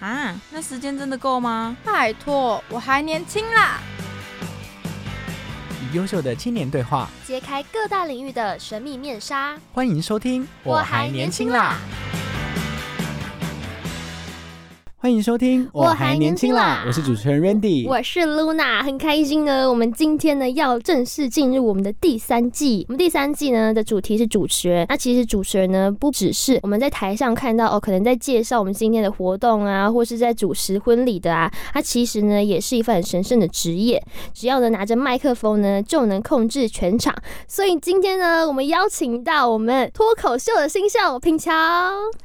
啊，那时间真的够吗？拜托，我还年轻啦。与优秀的青年对话，揭开各大领域的神秘面纱。欢迎收听。欢迎收听，我还年轻啦我是主持人 Randy。我是 Luna，很开心呢。我们今天呢要正式进入我们的第三季。我们第三季呢的主题是主持人。那其实主持人呢不只是我们在台上看到哦，可能在介绍我们今天的活动啊，或是在主持婚礼的啊，它其实呢也是一份很神圣的职业。只要呢拿着麦克风呢就能控制全场。所以今天呢我们邀请到我们脱口秀的新秀品乔。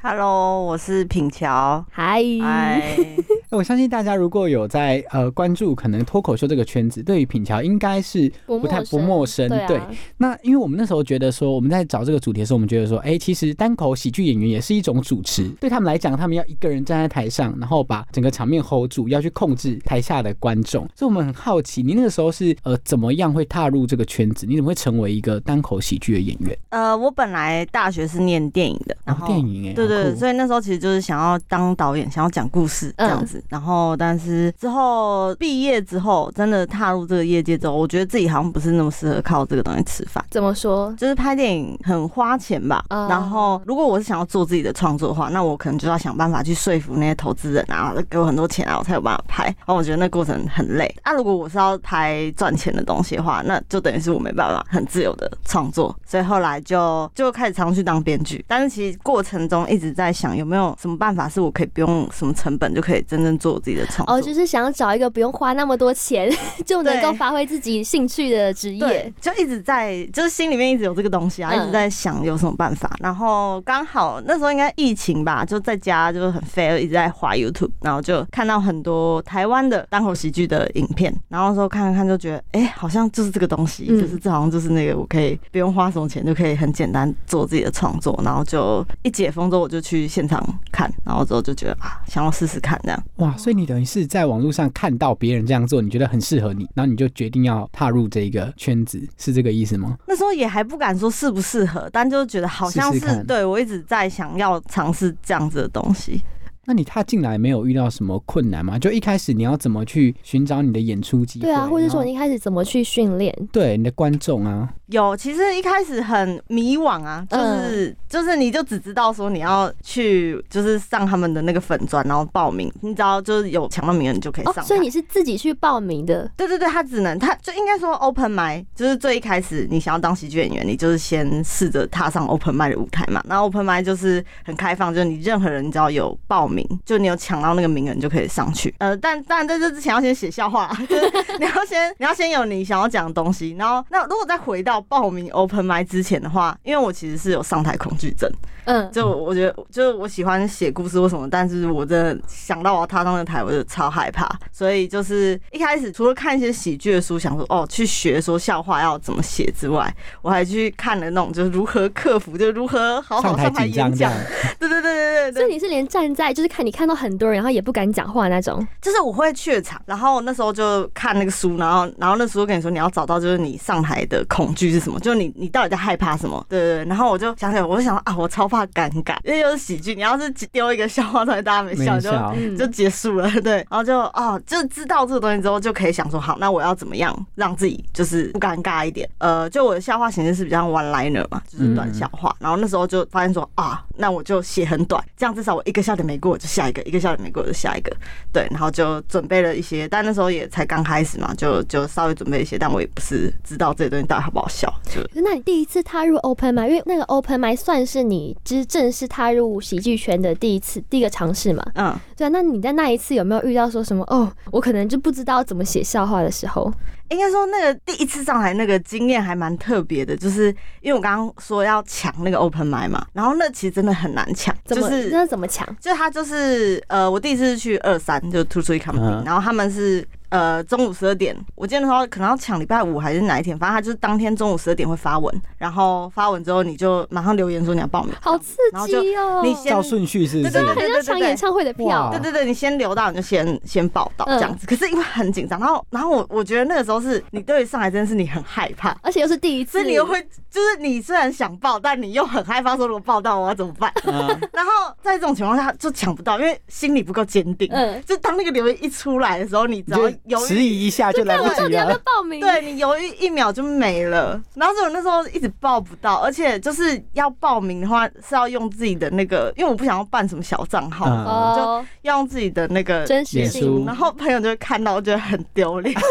Hello，我是品乔。嗨，嗨，我相信大家如果有在呃关注可能脱口秀这个圈子，对于品乔应该是不不太不陌生。对啊那因为我们那时候觉得说，我们在找这个主题的时候，我们觉得说，哎、其实单口喜剧演员也是一种主持，对他们来讲，他们要一个人站在台上，然后把整个场面 hold 住，要去控制台下的观众。所以我们很好奇，你那个时候是呃怎么样会踏入这个圈子？你怎么会成为一个单口喜剧的演员？呃，我本来大学是念电影的，然哦后电影哎、对对，对所以那时候其实就是想要当导演，想要讲故事这样子。然后，但是之后毕业之后，真的踏入这个业界之后，我觉得自己好像不是那么适合靠这个东西吃饭。怎么说？就是拍电影很花钱吧，嗯然后如果我是想要做自己的创作的话，那我可能就要想办法去说服那些投资人啊，给我很多钱啊，我才有办法拍。然后我觉得那过程很累。啊，如果我是要拍赚钱的东西的话，那就等于是我没办法很自由的创作，所以后来就就开始常去当编剧。但是其实过程中一直在想有没有什么办法是我可以不用什么成本就可以真正做自己的创作。哦，就是想要找一个不用花那么多钱 就能够发挥自己兴趣的职业。，就一直在，就是心里面一直有这个东西啊，嗯一直在想有什么办法。然后刚好那时候应该疫情吧，就在家就是很废，一直在滑 YouTube，然后就看到很多台湾的单口喜剧的影片，然后那时候看看看就觉得，哎、好像就是这个东西，嗯就是这好像就是那个我可以不用花什么钱就可以很简单做自己的创作，然后就一解封之后我就去现场看，然后之后就觉得啊，想要试试看这样。哇，所以你等于是在网络上看到别人这样做，你觉得很适合你，然后你就决定要踏入这个圈子，是这个意思吗？那时候也还不敢说适不适合，但就觉得好像是对我一直在想要尝试这样子的东西。那你踏进来没有遇到什么困难吗？就一开始你要怎么去寻找你的演出机会？对啊，或者说你一开始怎么去训练？对你的观众啊，有，其实一开始很迷惘啊，就是、就是你就只知道说你要去就是上他们的那个粉砖，然后报名，你只要就是有抢到名额，你就可以哦上、，所以你是自己去报名的。对对对，他只能他就应该说 open m i 就是最一开始你想要当喜剧演员，你就是先试着踏上 open m i 的舞台嘛。然后 open m i 就是很开放，就是你任何人只要有报名，就你有抢到那个名额，你就可以上去。呃，但但在这之前要先写笑话，就是你要先你要先有你想要讲的东西。然后那如果再回到报名 open m i 之前的话，因为我其实是有上台恐惧症，嗯，就我觉得，就是我喜欢写故事或什么，但是我真的想到我要踏上那台，我就超害怕。所以就是一开始除了看一些喜剧的书，想说哦去学说笑话要怎么写之外，我还去看了那种就是如何克服，就是如何好好上台演讲。对对对对对对，所以你是连站在就是看你看到很多人，然后也不敢讲话那种。就是我会怯场，然后那时候就看那个书，然后然后那书就跟你说你要找到就是你上台的恐惧是什么，就是你你到底在害怕什么？对对对。然后我就想起来，我就想啊，我超怕尴尬，因为又是喜剧，你要是丢一个笑话出来，大家没笑就就结束了，对，然后就哦，就知道这个东西之后，就可以想说，好，那我要怎么样让自己就是不尴尬一点？呃，就我的笑话形式是比较 one liner 嘛，就是短笑话。然后那时候就发现说啊，那我就写很短，这样至少我一个笑点没过，我就下一个；一个笑点没过，我就下一个。对，然后就准备了一些，但那时候也才刚开始嘛，就就稍微准备一些，但我也不是知道这些东西到底好不好笑，就那你第一次踏入 open m i 因为那个 open m i 算是你就是正式踏入喜剧圈的第一次第一个尝试嘛？嗯。对啊，那你在那一次有没有遇到说什么哦，我可能就不知道怎么写笑话的时候？应该说，那个第一次上台那个经验还蛮特别的，就是因为我刚刚说要抢那个 open m i 嘛，然后那其实真的很难抢，就是那怎么抢？就他就是呃，我第一次是去二三，就 Two Three Company，、嗯然后他们是呃中午十二点，我记得那时候可能要抢礼拜五还是哪一天，反正他就是当天中午十二点会发文，然后发文之后你就马上留言说你要报名，好刺激哦！你先照顺序是不是？对对对很像抢演唱会的票对对对，你先留到你就先先报道嗯这样子。可是因为很紧张，然后然后我我觉得那个时候是你对于上海真的是你很害怕，而且又是第一次，所以你又会就是你虽然想报，但你又很害怕说如果报到我要怎么办。嗯然后在这种情况下就抢不到，因为心里不够坚定。嗯就当那个留言一出来的时候，你只你要就犹迟豫。疑一下就来不及了。报名？对你犹豫一秒就没了，然后所以我那时候一直报不到，而且就是要报名的话是要用自己的那个，因为我不想要办什么小账号，嗯就哦，要用自己的那个真实然后朋友就会看到，我觉得很丢脸。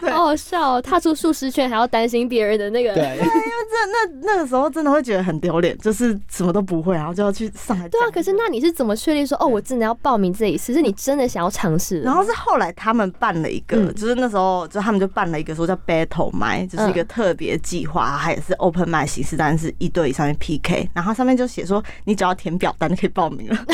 对好好笑哦！踏出舒适圈还要担心别人的那个，对，因为这那那个时候真的会觉得很丢脸，就是什么都不会，然后就要去上海。对啊。可是那你是怎么确定说哦，我真的要报名这一次？是你真的想要尝试？然后是后来他们办了一个，嗯。就是那时候就他们就办了一个说叫 Battle 麦，就是一个特别计划，它也是 Open 麦形式，但是一对一上面 PK，然后上面就写说你只要填表单就可以报名了。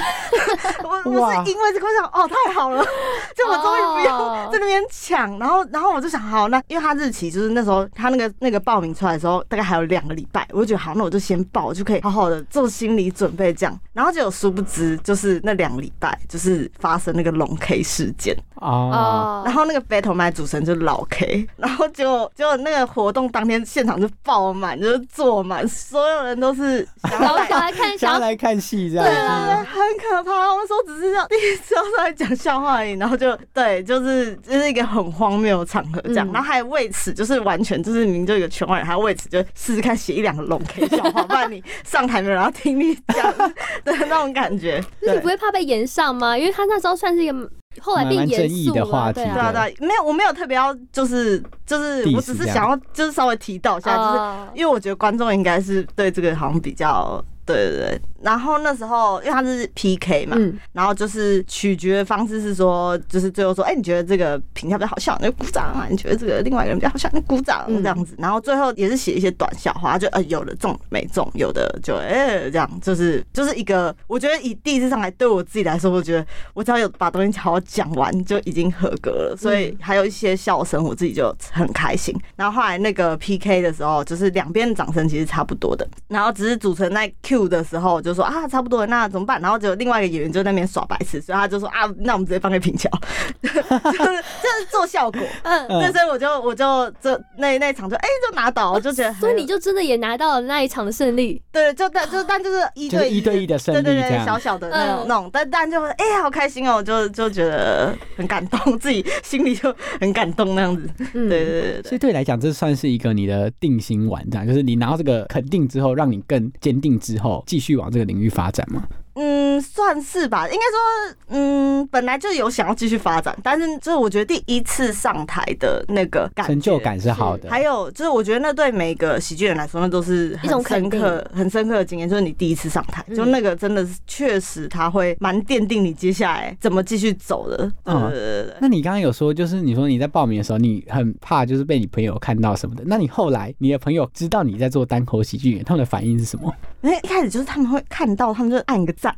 我我是因为这个想哦太好了，就我终于不哦。用在那边抢，然后然后我就想好那因为他日期就是那时候他那个那个报名出来的时候大概还有两个礼拜，我就觉得好那我就先报，我就可以好好的做心理准备这样，然后结果殊不知就是那两个礼拜就是发生那个龙 K 事件。哦，哦，然后那个 Battle 麦主持人就是老 K，然后结果结果那个活动当天现场就爆满，就是坐满，所有人都是想要来。看，想想要要来看戏这样对对对。很可怕。我们说只是要第一次要上来讲笑话而已，然后就对，就是就是一个很荒谬的场合这样，嗯然后还为此就是完全就是明明就有一个圈外人，还为此就试试看写一两个龙 K 笑话，不然你上台没有人要听你讲的那种感觉。对就是你不会怕被延上吗？因为他那时候算是一个后来变蛮严争议的肃了，话题对啊，对啊，对啊，没有，我没有特别要，就是就是，我只是想要，就是稍微提到一下，就是哦。因为我觉得观众应该是对这个好像比较，对对对。然后那时候，因为他是 PK 嘛，嗯，然后就是取决的方式是说，就是最后说，哎、你觉得这个评价比较好笑，那就鼓掌啊；你觉得这个另外一个人比较好笑，那鼓掌嗯这样子。然后最后也是写一些短笑话，就呃有的中没中，有的就哎、这样，就是就是一个，我觉得以第一次上来对我自己来说，我觉得我只要有把东西好好讲完就已经合格了，所以还有一些笑声，我自己就很开心。然后后来那个 PK 的时候，就是两边的掌声其实差不多的，然后只是主持人在 Q 的时候就说啊差不多了，那怎么办？然后就另外一个演员就在那边耍白痴，所以他就说啊，那我们直接放给平桥，就是就是做效果。嗯，对，所以我就我就这那那一场就哎、就拿到，我就觉得很，所以你就真的也拿到了那一场的胜利。对，就但就但就是一对就是一对一的胜利对对对，小小的那种嗯那种，但但就哎、好开心哦，就就觉得很感动，自己心里就很感动那样子。对对对所以对你来讲，这算是一个你的定心丸，这样就是你拿到这个肯定之后，让你更坚定之后，继续往这个领域发展嘛。嗯，算是吧。应该说，嗯，本来就有想要继续发展，但是就是我觉得第一次上台的那个感成就。感是好的，还有就是，我觉得那对每个喜剧人来说，那都是一种很深刻、很深刻的经验。就是你第一次上台，嗯就那个真的是确实他会蛮奠定你接下来怎么继续走的。对嗯对对对那你刚刚有说，就是你说你在报名的时候，你很怕就是被你朋友看到什么的。那你后来你的朋友知道你在做单口喜剧演员，他们的反应是什么？因为一开始就是他们会看到，他们就按一个赞，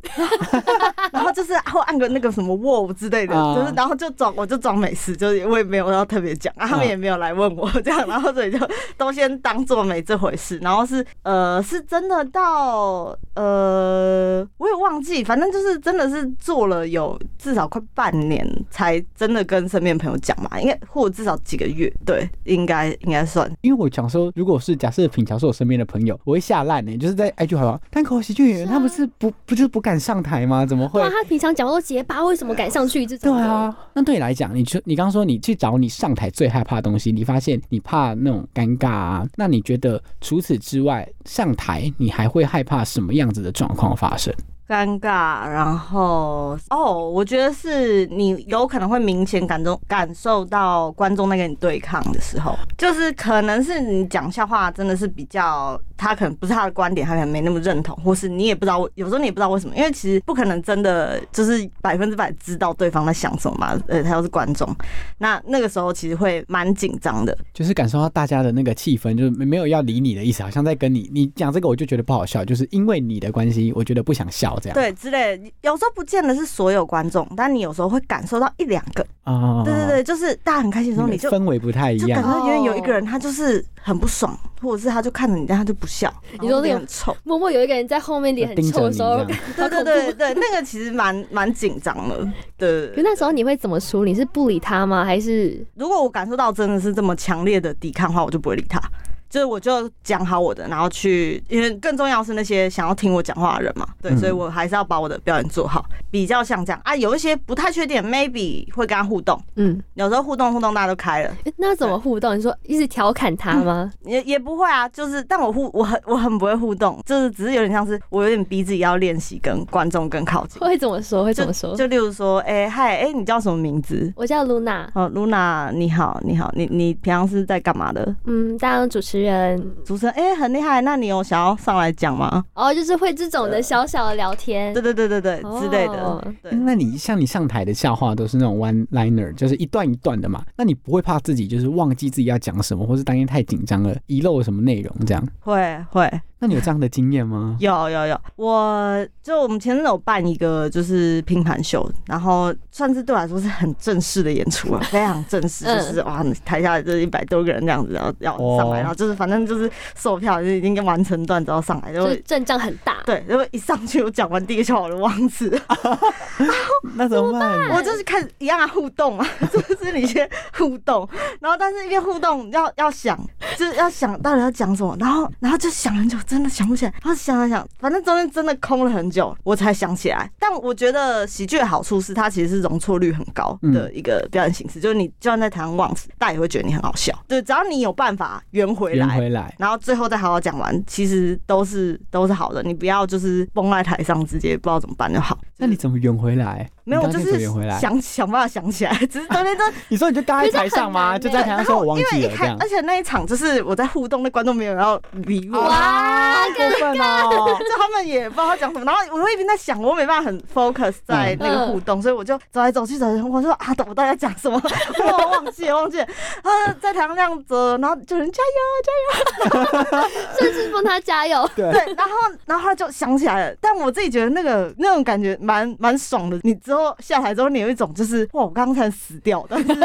然后就是会按个那个什么 wow 之类的，啊就是然后就装我就装没事，就是我也没有要特别讲，啊，他们也没有来问我这样，然后所以就都先当做没这回事，然后是呃是真的到呃我也忘记，反正就是真的是做了有至少快半年才真的跟身边朋友讲嘛，应该或者至少几个月，对，应该应该算。因为我想说，如果是假设品乔是我身边的朋友，我会吓烂呢。就是在 IG 好像单口喜剧演员，他不是不不就是不敢上台吗？怎么会哇，？他平常讲话都结巴，为什么敢上去这种？对，啊，那对你来讲，你去你刚刚说你去找你上台最害怕的东西，你发现你怕那种尴尬啊，那你觉得除此之外，上台你还会害怕什么样子的状况发生？尴尬，然后哦，我觉得是你有可能会明显感中感受到观众在跟你对抗的时候，就是可能是你讲笑话真的是比较，他可能不是他的观点，他可能没那么认同，或是你也不知道，有时候你也不知道为什么，因为其实不可能真的就是百分之百知道对方在想什么嘛，呃，他又是观众，那那个时候其实会蛮紧张的，就是感受到大家的那个气氛，就是没没有要理你的意思，好像在跟你你讲这个我就觉得不好笑，就是因为你的关系，我觉得不想笑这样。对之类的，有时候不见得是所有观众，但你有时候会感受到一两个，啊，对对对，就是大家很开心的时候，你就氛围不太一就感样。觉因为有一个人他就是很不爽，或者是他就看着你，但他就不笑，你说那个脸很臭。默默有一个人在后面脸很臭的时候，对对对对，那个其实蛮蛮紧张的。对，可那时候你会怎么处理？是不理他吗？还是如果我感受到真的是这么强烈的抵抗的话，我就不会理他。就是我就讲好我的，然后去，因为更重要是那些想要听我讲话的人嘛，对，嗯所以我还是要把我的表演做好，比较像这样啊。有一些不太确定，maybe 会跟他互动，嗯，有时候互动互动大家都开了，诶那怎么互动？你说一直调侃他吗？也也不会啊，就是但我互我很我很不会互动，就是只是有点像是我有点逼自己要练习跟观众更靠近，会怎么说？会怎么说？就例如说，哎、嗨，哎、你叫什么名字？我叫露娜，哦，露娜，你好，你好，你你平常是在干嘛的？嗯，当主持人，主持人，哎、很厉害，那你有想要上来讲吗？哦，就是会这种的小小的聊天对对对对对，之类的哦。对，那你像你上台的笑话都是那种 one liner，就是一段一段的嘛？那你不会怕自己就是忘记自己要讲什么，或是当天太紧张了遗漏了什么内容这样？会会那你有这样的经验吗？有有有，我就我们前阵子有办一个就是拼盘秀，然后算是对我来说是很正式的演出啊，非常正式，嗯就是哇，台下就是一百多个人这样子，然后要上来，哦然后就是反正就是售票就已经完成段之后上来，就是阵仗很大。对，然后一上去我讲完第一个笑话我就忘词了，那怎么办？我就是看一样啊互动啊，就是你先互动，然后但是一边互动要要想，就是要想到底要讲什么，然后然后就想很久，真的想不起来，然后想想想，反正中间真的空了很久，我才想起来。但我觉得喜剧的好处是它其实是容错率很高的一个表演形式，就是你就算在台上忘词，大家也会觉得你很好笑。对，只要你有办法圆回来，圆回来。然后最后再好好讲完，其实都是都是好的。你不要就是崩在台上，直接不知道怎么办就好。那你怎么圆回来？没有，就是。想想办法想起来，只是中间真的 你说你就刚在台上吗？就在台上说我忘因为一开记了这样，。而且那一场就是我在互动，那观众没有人要理我，哇，好过分哦！就他们也不知道他讲什么，然后我会一边在想，我没办法很 focus 在那个互动，所以我就走来走去走来走去，我说啊，我到底在讲什么？我忘记了忘记了，啊，在台上这样子，然后就人加油加油甚至帮他加油。对 对，然后然后他就想起来了，但我自己觉得那个那种感觉蛮蛮爽的。你之后下台之后，你有一种就是哇，我刚刚才死掉，但是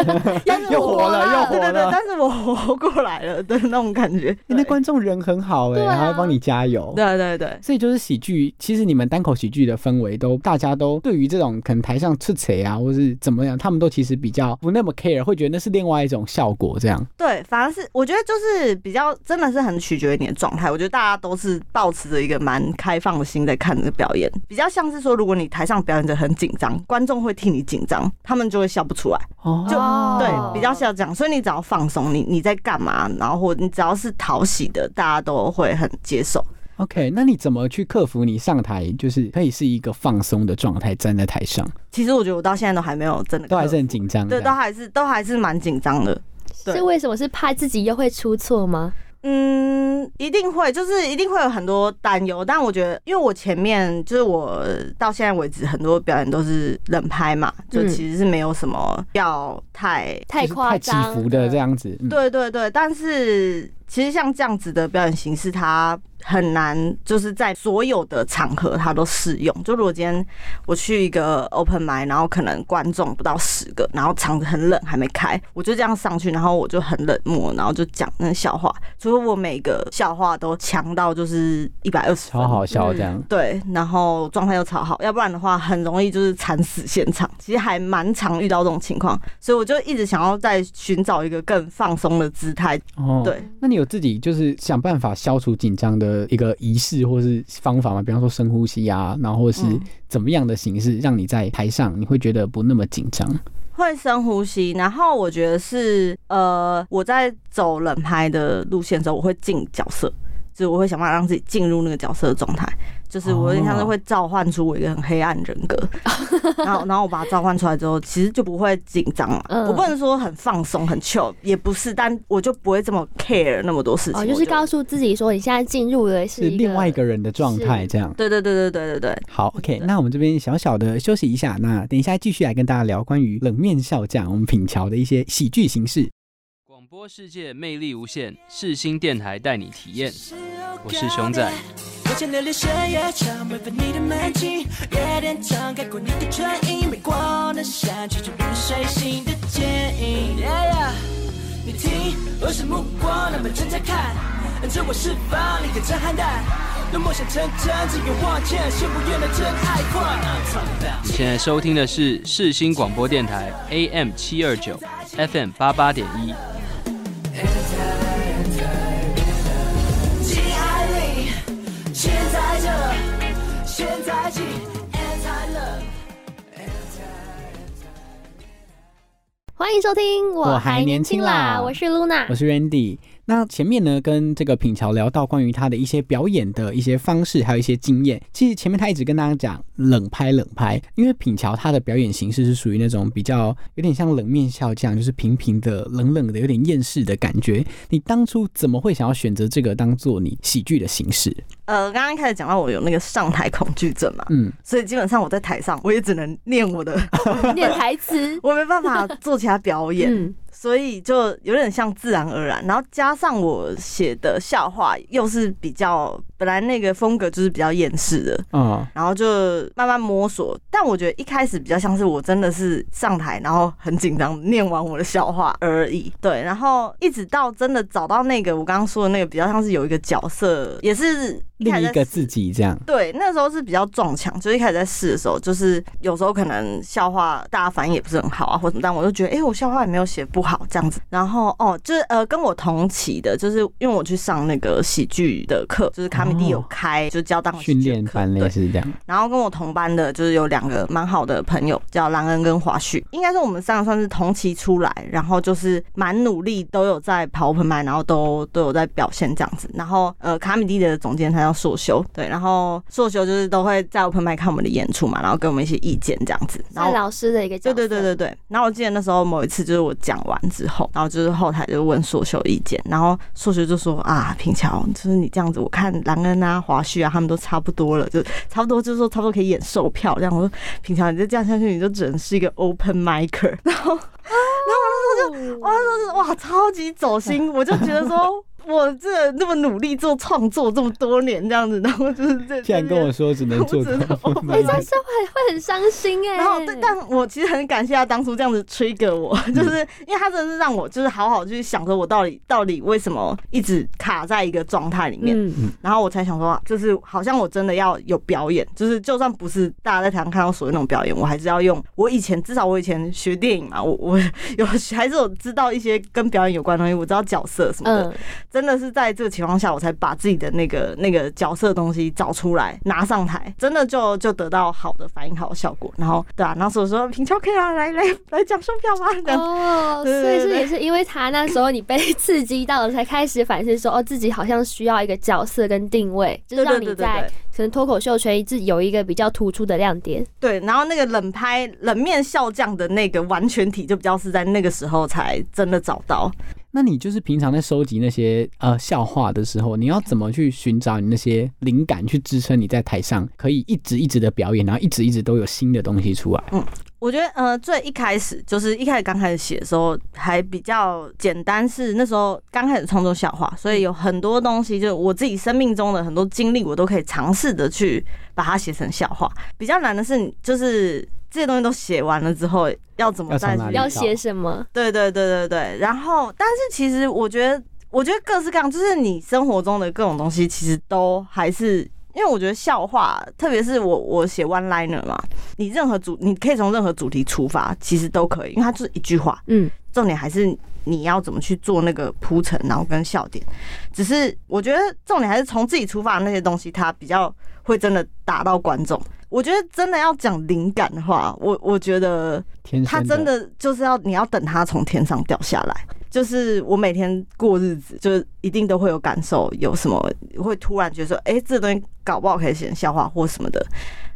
但是我又活了，又对对对，但是我活过来了的那种感觉。欸那观众人很好哎，对啊还会帮你加油。对对对，所以就是喜剧，其实你们单口喜剧的氛围都，大家都对于这种可能台上吃谁啊，或是怎么样，他们都其实比较不那么 care，会觉得那是另外一种效果。这样，对，反而是我觉得就是比较真的是很取决于你的状态。我觉得大家都是保持着一个蛮开放的心在看这个表演，比较像是说，如果你台上表演者很紧张，观众会替你紧张，他们就会笑不出来。哦就哦对，比较像这样，所以你只要放松，你你在干嘛，然后或你只要是讨喜的，大家都会很接受。OK，那你怎么去克服你上台就是可以是一个放松的状态站在台上，其实我觉得我到现在都还没有真的都还是很紧张对，都还是都还是蛮紧张的。对是为什么？是怕自己又会出错吗？嗯，一定会，就是一定会有很多担忧，但我觉得，因为我前面就是我到现在为止很多表演都是冷拍嘛，就嗯其实是没有什么要太太夸张太起伏的这。样子。嗯，对对对，但是其实像这样子的表演形式，它很难就是在所有的场合它都适用。就如果今天我去一个 open m i 然后可能观众不到十个，然后场子很冷还没开，我就这样上去，然后我就很冷漠，然后就讲那个笑话，除非我每个笑话都强到就是一百二十分超。好笑这样。对，然后状态又超好，要不然的话很容易就是惨死现场。其实还蛮常遇到这种情况，所以我就一直想要再寻找一个更放松的姿态。哦，对，那你有自己就是想办法消除紧张的一个仪式或是方法嘛？比方说深呼吸啊，然后或是嗯怎么样的形式，让你在台上你会觉得不那么紧张？会深呼吸，然后我觉得是呃，我在走冷拍的路线的时候，我会进角色，就是我会想办法让自己进入那个角色的状态，就是我有点像是会召唤出我一个很黑暗人格，然后然后我把它召唤出来之后，其实就不会紧张了。嗯我不能说很放松很 chill，也不是，但我就不会这么 care 那么多事情。哦，就是告诉自己说，你现在进入的是是另外一个人的状态，这样。对对对对对对对。好，OK，那我们这边小小的休息一下，那等一下继续来跟大家聊关于冷面笑匠我们品桥的一些喜剧形式。广播世界魅力无限，世新电台带你体验。我是熊仔，你现在收听的是世新广播电台 AM 七二九 FM 八八点一。亲爱你，现在这，现在起，anti love。欢迎收听，我还年轻啦我是 Luna，我是 Randy。那前面呢，跟这个品桥聊到关于他的一些表演的一些方式，还有一些经验。其实前面他一直跟大家讲冷拍冷拍，因为品桥他的表演形式是属于那种比较有点像冷面笑匠，就是平平的、冷冷的、有点厌世的感觉。你当初怎么会想要选择这个当做你喜剧的形式？呃，刚刚一开始讲到我有那个上台恐惧症嘛，嗯，所以基本上我在台上我也只能念我的，念台词，我没办法做其他表演。嗯，所以就有点像自然而然，然后加上我写的笑话又是比较本来那个风格就是比较厌世的，嗯，然后就慢慢摸索。但我觉得一开始比较像是我真的是上台，然后很紧张念完我的笑话而已。对，然后一直到真的找到那个我刚刚说的那个比较像是有一个角色，也是另一个自己这样。对，那时候是比较撞墙，就是一开始在试的时候，就是有时候可能笑话大家反应也不是很好啊，或什么，但我就觉得，哎、我笑话也没有写不好这样子。然后哦，就是呃，跟我同期的，就是因为我去上那个喜剧的课，就是卡米蒂有开，就教当训练班类对。似这样，然后跟我同班的，就是有两个蛮好的朋友，叫兰恩跟华旭，应该是我们三个算是同期出来，然后就是蛮努力，都有在跑 open m 然后都都有在表现这样子。然后呃，卡米蒂的总监他叫硕修，对，然后硕修就是都会在 open m 看我们的演出嘛，然后给我们一些意见这样子。然后老师的一个角色，对对对对对。然后我记得那时候某一次就是我讲完之后，然后就是后台就问硕修意见，然后硕修就说啊，平桥，就是你这样子，我看杨恩啊、华旭啊，他们都差不多了，就差不多就是说差不多可以演售票这样。我说平常，你就这样下去，你就只能是一个 open micer。然后，然后我那时候就，我那时候就哇，超级走心，我就觉得说。我这那么努力做创作这么多年这样子，然后就是这竟然跟我说只能做 哎、这样说会会很伤心哎、然后，但但我其实很感谢他当初这样子 trigger 我，就是因为他真的是让我就是好好去想着我到底到底为什么一直卡在一个状态里面，嗯，然后我才想说，就是好像我真的要有表演，就是就算不是大家在台上看到所谓那种表演，我还是要用我以前至少我以前学电影嘛，我我有还是有知道一些跟表演有关的东西，我知道角色什么的，嗯，真的是在这个情况下，我才把自己的那个那个角色的东西找出来，拿上台，真的就就得到好的反应，好的效果。然后对啊，然后所以说平桥可以啊，来来来讲售票吧，这样。哦，所以是也是因为他那时候你被刺激到了，才开始反思说，哦，自己好像需要一个角色跟定位，就是让你在可能脱口秀圈一直有一个比较突出的亮点。对，然后那个冷拍冷面笑匠的那个完全体，就比较是在那个时候才真的找到。那你就是平常在收集那些呃笑话的时候，你要怎么去寻找你那些灵感，去支撑你在台上可以一直一直的表演，然后一直一直都有新的东西出来？嗯我觉得呃，最一开始就是一开始刚开始写的时候还比较简单，是那时候刚开始创作笑话，所以有很多东西，就是我自己生命中的很多经历，我都可以尝试的去把它写成笑话。比较难的是，你就是这些东西都写完了之后，要怎么再去哪里要写什么？对对对对对，然后但是其实我觉得，我觉得各式各样，就是你生活中的各种东西，其实都还是。因为我觉得笑话，特别是我我写 one liner 嘛，你任何主你可以从任何主题出发，其实都可以，因为它就是一句话，嗯，重点还是你要怎么去做那个铺陈，然后跟笑点。只是我觉得重点还是从自己出发的那些东西，它比较会真的打到观众。我觉得真的要讲灵感的话，我我觉得它真的就是要你要等它从天上掉下来。就是我每天过日子，就是一定都会有感受，有什么会突然觉得说，哎、这东西搞不好可以写成笑话或什么的，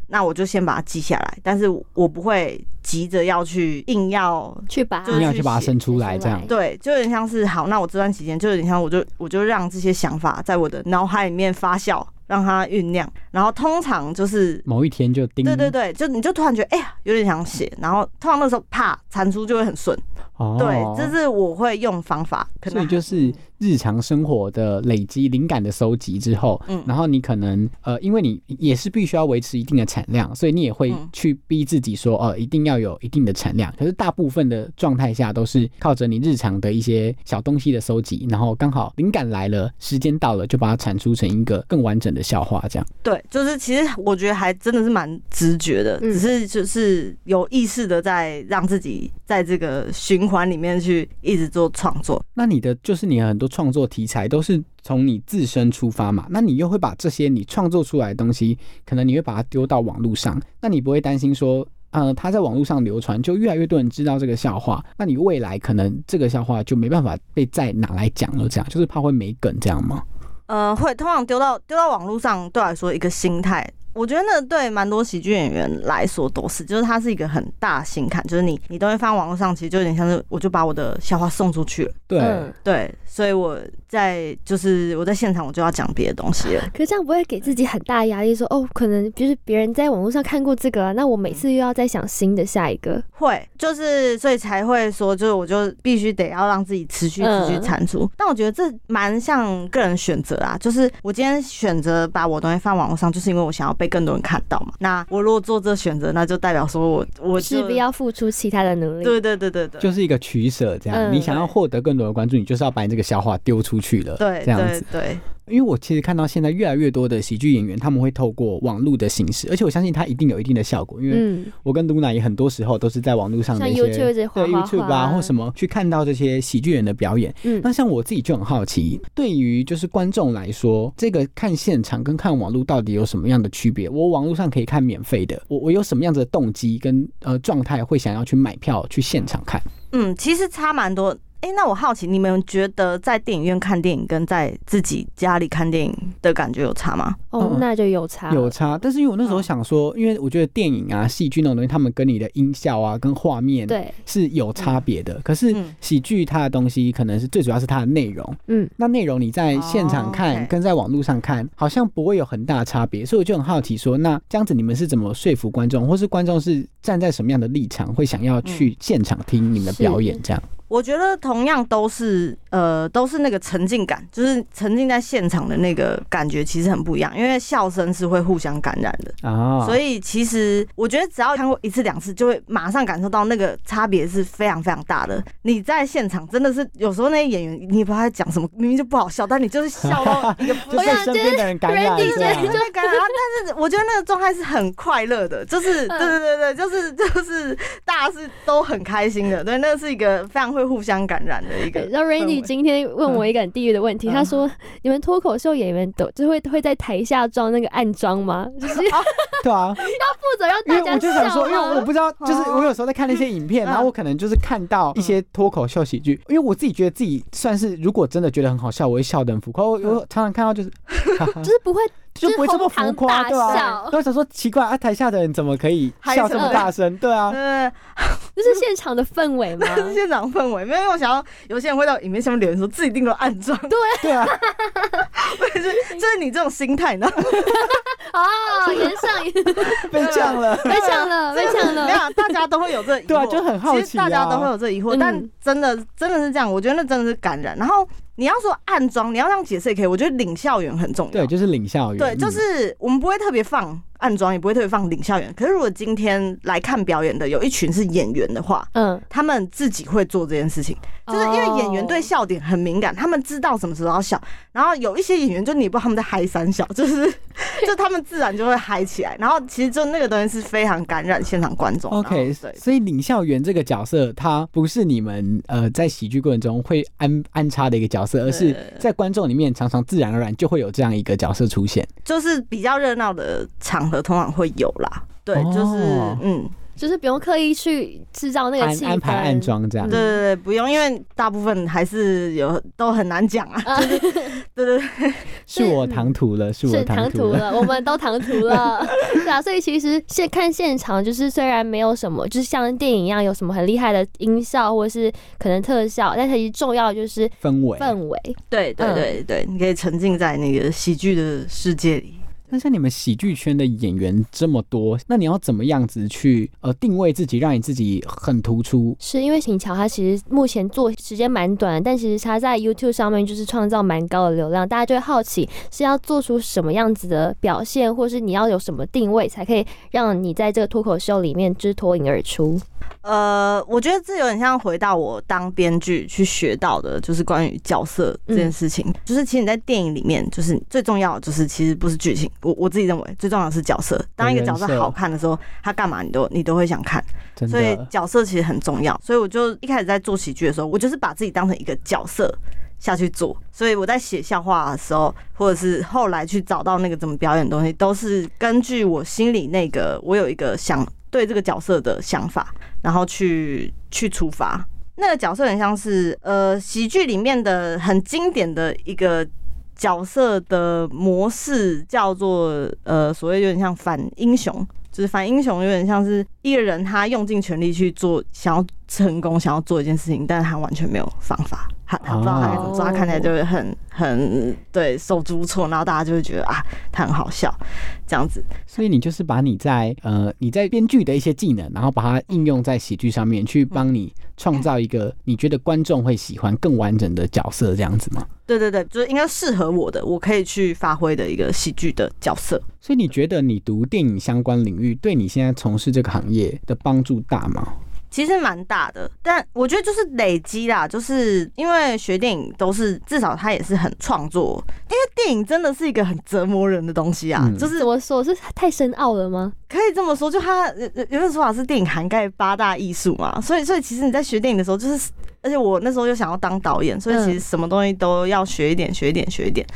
那我就先把它记下来，但是我不会急着要去硬要。去把就是你要去把它生出来，这样对，就有点像是好，那我这段期间就有点像，我就我就让这些想法在我的脑海里面发酵，让它酝酿，然后通常就是某一天就叮，对对对，就你就突然觉得哎呀有点想写，然后通常那时候啪产出就会很顺。哦，对，这是我会用方法，可所能以就是日常生活的累积、灵感的收集之后，嗯然后你可能呃，因为你也是必须要维持一定的产量，所以你也会嗯去逼自己说，呃，一定要有一定的产量。可是大部分的状态下都是靠着你日常的一些小东西的收集，然后刚好灵感来了，时间到了，就把它产出成一个更完整的笑话，这样。对，就是其实我觉得还真的是蛮直觉的，嗯只是就是有意识的在让自己在这个循环里面去一直做创作。那你的就是你很多创作题材都是从你自身出发嘛？那你又会把这些你创作出来的东西，可能你会把它丢到网络上，那你不会担心说，呃，他在网络上流传，就越来越多人知道这个笑话，那你未来可能这个笑话就没办法被再拿来讲了，这样就是怕会没梗这样吗？呃，会通常丢到丢到网络上，对我来说一个心态。我觉得那对蛮多喜剧演员来说都是，就是它是一个很大的心坎，就是你你都会放网络上，其实就有点像是我就把我的笑话送出去了，对，嗯。对，所以我在就是我在现场我就要讲别的东西了，可是这样不会给自己很大压力说哦，可能就是别人在网络上看过这个啊，那我每次又要再想新的下一个。会，就是所以才会说，就是我就必须得要让自己持续持续嗯产出。但我觉得这蛮像个人选择啊，就是我今天选择把我东西放网络上，就是因为我想要被更多人看到嘛。那我如果做这选择，那就代表说我我势必要付出其他的努力。对对对对对，就是一个取舍，这样、嗯你想要获得更多的关注，你就是要把你这个笑话丢出去了，对这样子。对对，因为我其实看到现在越来越多的喜剧演员，他们会透过网络的形式，而且我相信他一定有一定的效果，因为嗯，我跟露娜也很多时候都是在网络上的一些对滑 YouTube 滑啊或什么去看到这些喜剧人的表演。嗯那像我自己就很好奇，对于就是观众来说，这个看现场跟看网络到底有什么样的区别？我网络上可以看免费的，我我有什么样子的动机跟呃状态会想要去买票去现场看？嗯，其实差蛮多。哎、那我好奇，你们觉得在电影院看电影跟在自己家里看电影的感觉有差吗？嗯，哦那就有差了。有差，但是因为我那时候想说，因为我觉得电影啊、戏剧那种东西，他们跟你的音效啊、跟画面对，是有差别的。可是嗯喜剧它的东西，可能是最主要是它的内容。嗯，那内容你在现场哦看跟在网络上看，好像不会有很大差别，所以我就很好奇说，那这样子你们是怎么说服观众，或是观众是站在什么样的立场，会想要去现场听你们的表演？这样，我觉得同样都是呃，都是那个沉浸感，就是沉浸在现场的那个感觉，其实很不一样。因为笑声是会互相感染的，啊，所以其实我觉得只要看过一次两次，就会马上感受到那个差别是非常非常大的。你在现场真的是有时候那些演员，你也不知道他在讲什么，明明就不好笑，但你就是笑到一个不就被身边的人感染就会感染。但是我觉得那个状态是很快乐的，就是嗯对对对对，就是就是大家是都很开心的，对，那是一个非常会互相感染的一个对。然后 Randy 今天问我一个很地狱的问题，嗯他说：“你们脱口秀演员都就会会在台下装那个暗装吗？就是啊对啊，要负责让大家我就想说，因为我？不知道，就是我有时候在看那些影片，嗯然后我可能就是看到一些脱口秀喜剧，因为我自己觉得自己算是，如果真的觉得很好笑，我会笑得很浮夸。我我常常看到就是，就是不会就不会这么浮夸，对吧、就是哄堂大笑然后我想说奇怪啊，台下的人怎么可以笑这么大声？对啊，对，这是现场的氛围吗。是 现场氛围，没有因为我想要有些人会到影片下面留言说自己定都暗装，对啊，就是就是你这种心态，你知道吗？哦，延上延被呛了。被抢了，被抢没有了。，大家都会有这疑惑，对啊就很好奇啊其实大家都会有这疑惑，嗯但真的真的是这样，我觉得那真的是感染。然后你要说暗装，你要这样解释也可以，我觉得领校园很重要。对，就是领校园。对，就嗯是我们不会特别放暗装，也不会特别放领校园。可是如果今天来看表演的有一群是演员的话，嗯，他们自己会做这件事情，就是因为演员对笑点很敏感，他们知道什么时候要笑。然后有一些演员就你不知道他们在嗨三笑，就是就他们自然就会嗨起来。然后其实就那个东西是非常感染现场观众。OK。所以领校园这个角色，他不是你们呃在喜剧过程中会安安插的一个角色，而是在观众里面常常自然而然就会有这样一个角色出现。就是比较热闹的场合，通常会有啦。对，哦就是嗯，就是不用刻意去制造那个气氛，安排暗装这样对。对对，不用，因为大部分还是有都很难讲啊。啊，对对对，是我唐突了，是我是唐唐突了。我们都唐突了，对啊，所以其实现看现场，就是虽然没有什么，就是像电影一样有什么很厉害的音效或者是可能特效，但其实重要的就是氛围。氛围。对对对对，你可以沉浸在那个喜剧的世界里。那像你们喜剧圈的演员这么多，那你要怎么样子去呃定位自己，让你自己很突出？是因为秦乔他其实目前做时间蛮短，但其实他在 YouTube 上面就是创造蛮高的流量，大家就会好奇是要做出什么样子的表现，或是你要有什么定位，才可以让你在这个脱口秀里面就是脱颖而出。呃，我觉得这有点像回到我当编剧去学到的，就是关于角色这件事情。就是其实你在电影里面，就是最重要的就是其实不是剧情，我我自己认为最重要的是角色。当一个角色好看的时候，他干嘛你都你都会想看。所以，角色其实很重要。所以我就一开始在做喜剧的时候，我就是把自己当成一个角色下去做。所以我在写笑话的时候，或者是后来去找到那个怎么表演的东西，都是根据我心里那个我有一个想对这个角色的想法，然后去去出发。那个角色很像是呃喜剧里面的很经典的一个角色的模式，叫做呃所谓有点像反英雄。就是反英雄有点像是一个人，他用尽全力去做，想要成功，想要做一件事情，但是他完全没有方法，他他不知道他该怎么做，他看起来就会很很对手足无措，然后大家就会觉得啊，他很好笑，这样子。所以你就是把你在呃你在编剧的一些技能，然后把它应用在喜剧上面，去帮你创造一个你觉得观众会喜欢更完整的角色，这样子吗？对对对，就是应该适合我的，我可以去发挥的一个喜剧的角色。所以你觉得你读电影相关领域，对你现在从事这个行业的帮助大吗？其实蛮大的，但我觉得就是累积啦，就是因为学电影都是至少它也是很创作，因为电影真的是一个很折磨人的东西啊，嗯就是怎么说？是太深奥了吗？可以这么说，就它有有有的说法是电影涵盖八大艺术嘛，所以所以其实你在学电影的时候，就是而且我那时候又想要当导演，所以其实什么东西都要学一点，学一点，学一点。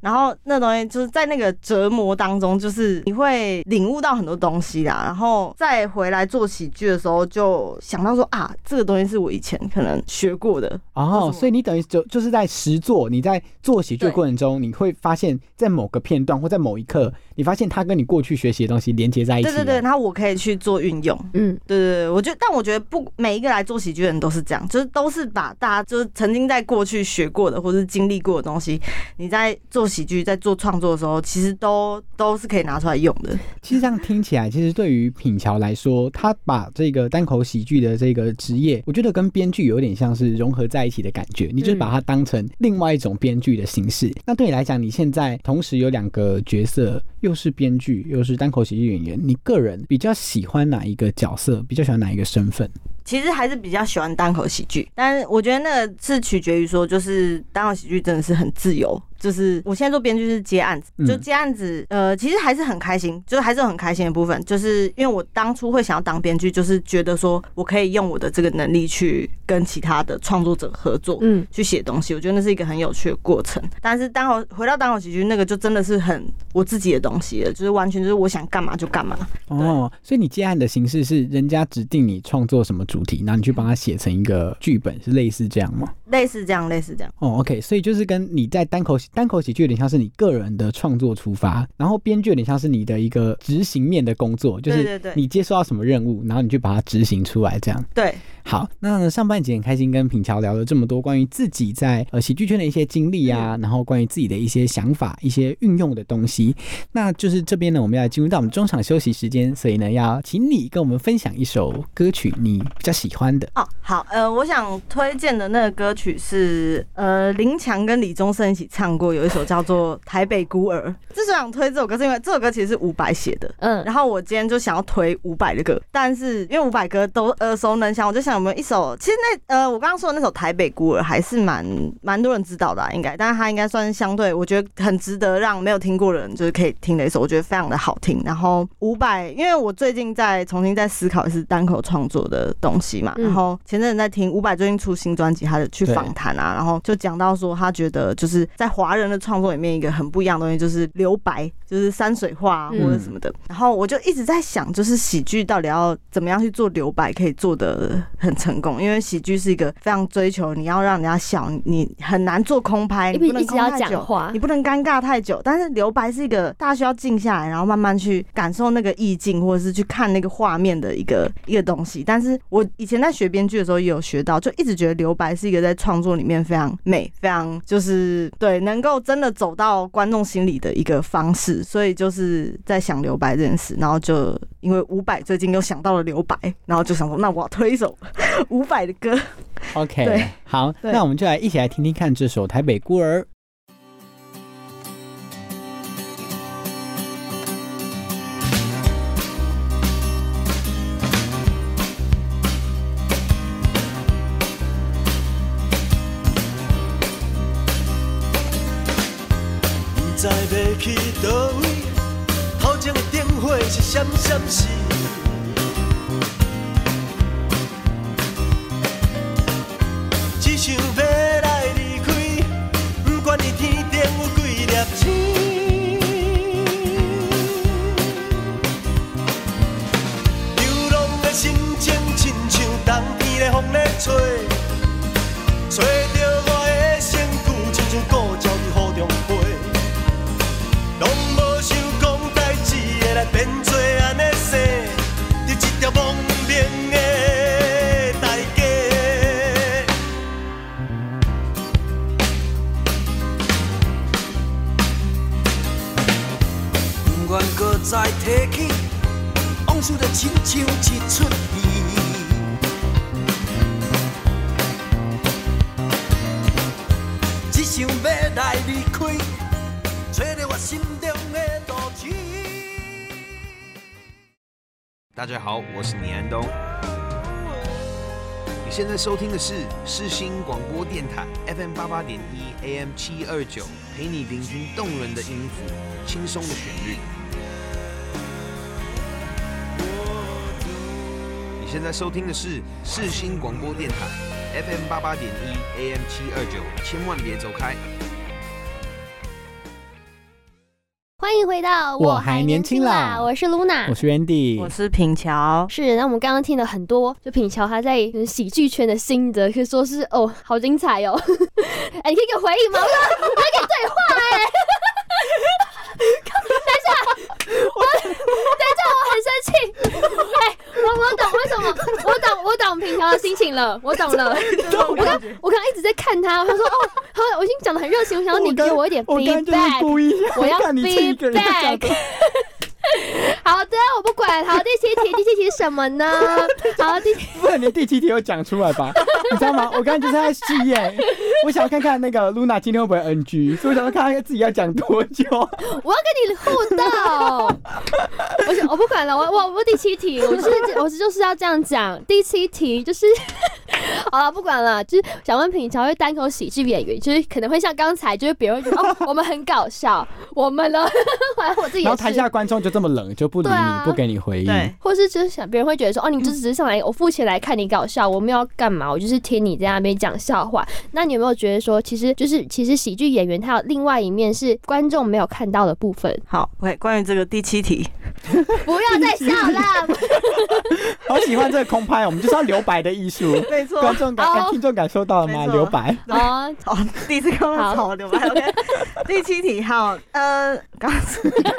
然后那东西就是在那个折磨当中，就是你会领悟到很多东西啦。然后再回来做喜剧的时候，就想到说啊，这个东西是我以前可能学过的。哦，所以你等于就就是在实做，你在做喜剧的过程中，你会发现在某个片段或在某一刻，你发现它跟你过去学习的东西连接在一起。对对对，然后我可以去做运用。嗯，对对对，我觉得，但我觉得不每一个来做喜剧的人都是这样，就是都是把大家就是曾经在过去学过的或者是经历过的东西，你在做喜剧、在做创作的时候，其实都都是可以拿出来用的。其实这样听起来，其实对于品乔来说，他把这个单口喜剧的这个职业，我觉得跟编剧有点像是融合在一起的感觉。你就是把它当成另外一种编剧的形式。那对你来讲，你现在同时有两个角色，又是编剧，又是单口喜剧演员，你个人比较喜欢哪一个角色？比较喜欢哪一个身份？其实还是比较喜欢单口喜剧，但是我觉得那个是取决于说，就是单口喜剧真的是很自由。就是我现在做编剧是接案子，嗯就接案子，呃，其实还是很开心，就是还是很开心的部分，就是因为我当初会想要当编剧，就是觉得说我可以用我的这个能力去跟其他的创作者合作，嗯，去写东西，我觉得那是一个很有趣的过程。但是单口回到单口喜剧那个，就真的是很我自己的东西了，就是完全就是我想干嘛就干嘛。哦，所以你接案的形式是人家指定你创作什么主题，然后你去帮他写成一个剧本，是类似这样吗？类似这样，类似这样。哦，OK，所以就是跟你在单口单口喜剧有点像是你个人的创作出发，然后编剧有点像是你的一个执行面的工作，就是你接收到什么任务，然后你就把它执行出来，这样。对，好，那上半节很开心跟品乔聊了这么多关于自己在呃喜剧圈的一些经历啊，然后关于自己的一些想法、一些运用的东西。那就是这边呢，我们要进入到我们中场休息时间，所以呢，要请你跟我们分享一首歌曲你比较喜欢的。哦，好，呃，我想推荐的那个歌曲是呃林强跟李宗盛一起唱过，有一首叫做《台北孤儿》。之所以想推这首歌，是因为这首歌其实是伍佰写的。嗯，然后我今天就想要推伍佰的歌，但是因为伍佰歌都耳熟能详，我就想有没有一首，其实那呃我刚刚说的那首《台北孤儿》还是蛮蛮多人知道的、啊，应该，但是它应该算是相对我觉得很值得让没有听过的人就是可以听的一首，我觉得非常的好听。然后伍佰，因为我最近在重新在思考一次单口创作的东西嘛，嗯然后前前阵子在听伍佰最近出新专辑，他的去访谈啊，然后就讲到说，他觉得就是在华人的创作里面一个很不一样的东西，就是留白，就是山水画或者什么的。然后我就一直在想，就是喜剧到底要怎么样去做留白，可以做的很成功，因为喜剧是一个非常追求你要让人家笑，你很难做空拍，你不能空太久。你，不能尴尬太久，但是留白是一个大家需要静下来，然后慢慢去感受那个意境，或者是去看那个画面的一个一个东西。但是我以前在学编剧的时候也有学到，就一直觉得留白是一个在创作里面非常美、非常就是对能够真的走到观众心里的一个方式。所以就是在想留白这件事，然后就因为伍佰最近又想到了留白，然后就想说，那我要推一首伍佰的歌。OK，好，那我们就来一起来听听看这首《台北孤儿》。不愿搁再提起，往事就亲像一出戏。只想要来离开，找到我心中的道志。大家好，我是倪安东。你现在收听的是世新广播电台 FM 八八点一 AM 七二九，陪你聆听动人的音符，轻松的旋律。现在收听的是世新广播电台 FM 八八点一 AM 七二九，千万别走开。欢迎回到我还年轻啦我是 Luna，我是 Randy，我是品乔，是，那我们刚刚听了很多，就品乔他在呃喜剧圈的心得，可以说是哦，好精彩哦！哎，你可以给我回应吗？我说我在跟你对话哎、等一下，我等一下，我很生气。哎、我我我懂为什么，我懂我懂平桥的心情了，我懂了。我刚我刚刚一直在看他，他说哦，好，我已经讲的很热情，我想要你给我一点 feedback。我要 feedback 的。好的，我不管。好，第七题，第七题是什么呢？好，第不然连第七题有讲出来吧？你知道吗？我刚刚就是在试验，我想要看看那个 Luna 今天会不会 NG，所以我想要看看自己要讲多久。我要跟你互动。我想我不管了，我我我第七题，我是我是就是要这样讲。第七题就是，好了，不管了，就是想问品乔，会单口喜剧演员，就是可能会像刚才，就是别人觉得哦，我们很搞笑，我们呢，反正我自己然后台下。观众就这么冷，就不理你，不给你回应。对，或是就是想别人会觉得说哦，你就只是上来我付钱来看你搞笑，我没有要干嘛，我就是听你在那边讲笑话。那你有没有觉得说，其实就是其实喜剧演员他有另外一面是观众没有看到的部分？好，OK，关于这个第七题，不要再笑了！好喜欢这个空拍，我们就是要留白的艺术。没错观众感、听众感受到了吗？留白。哦，好，第一次看到好留白？OK，第七题，好，呃，刚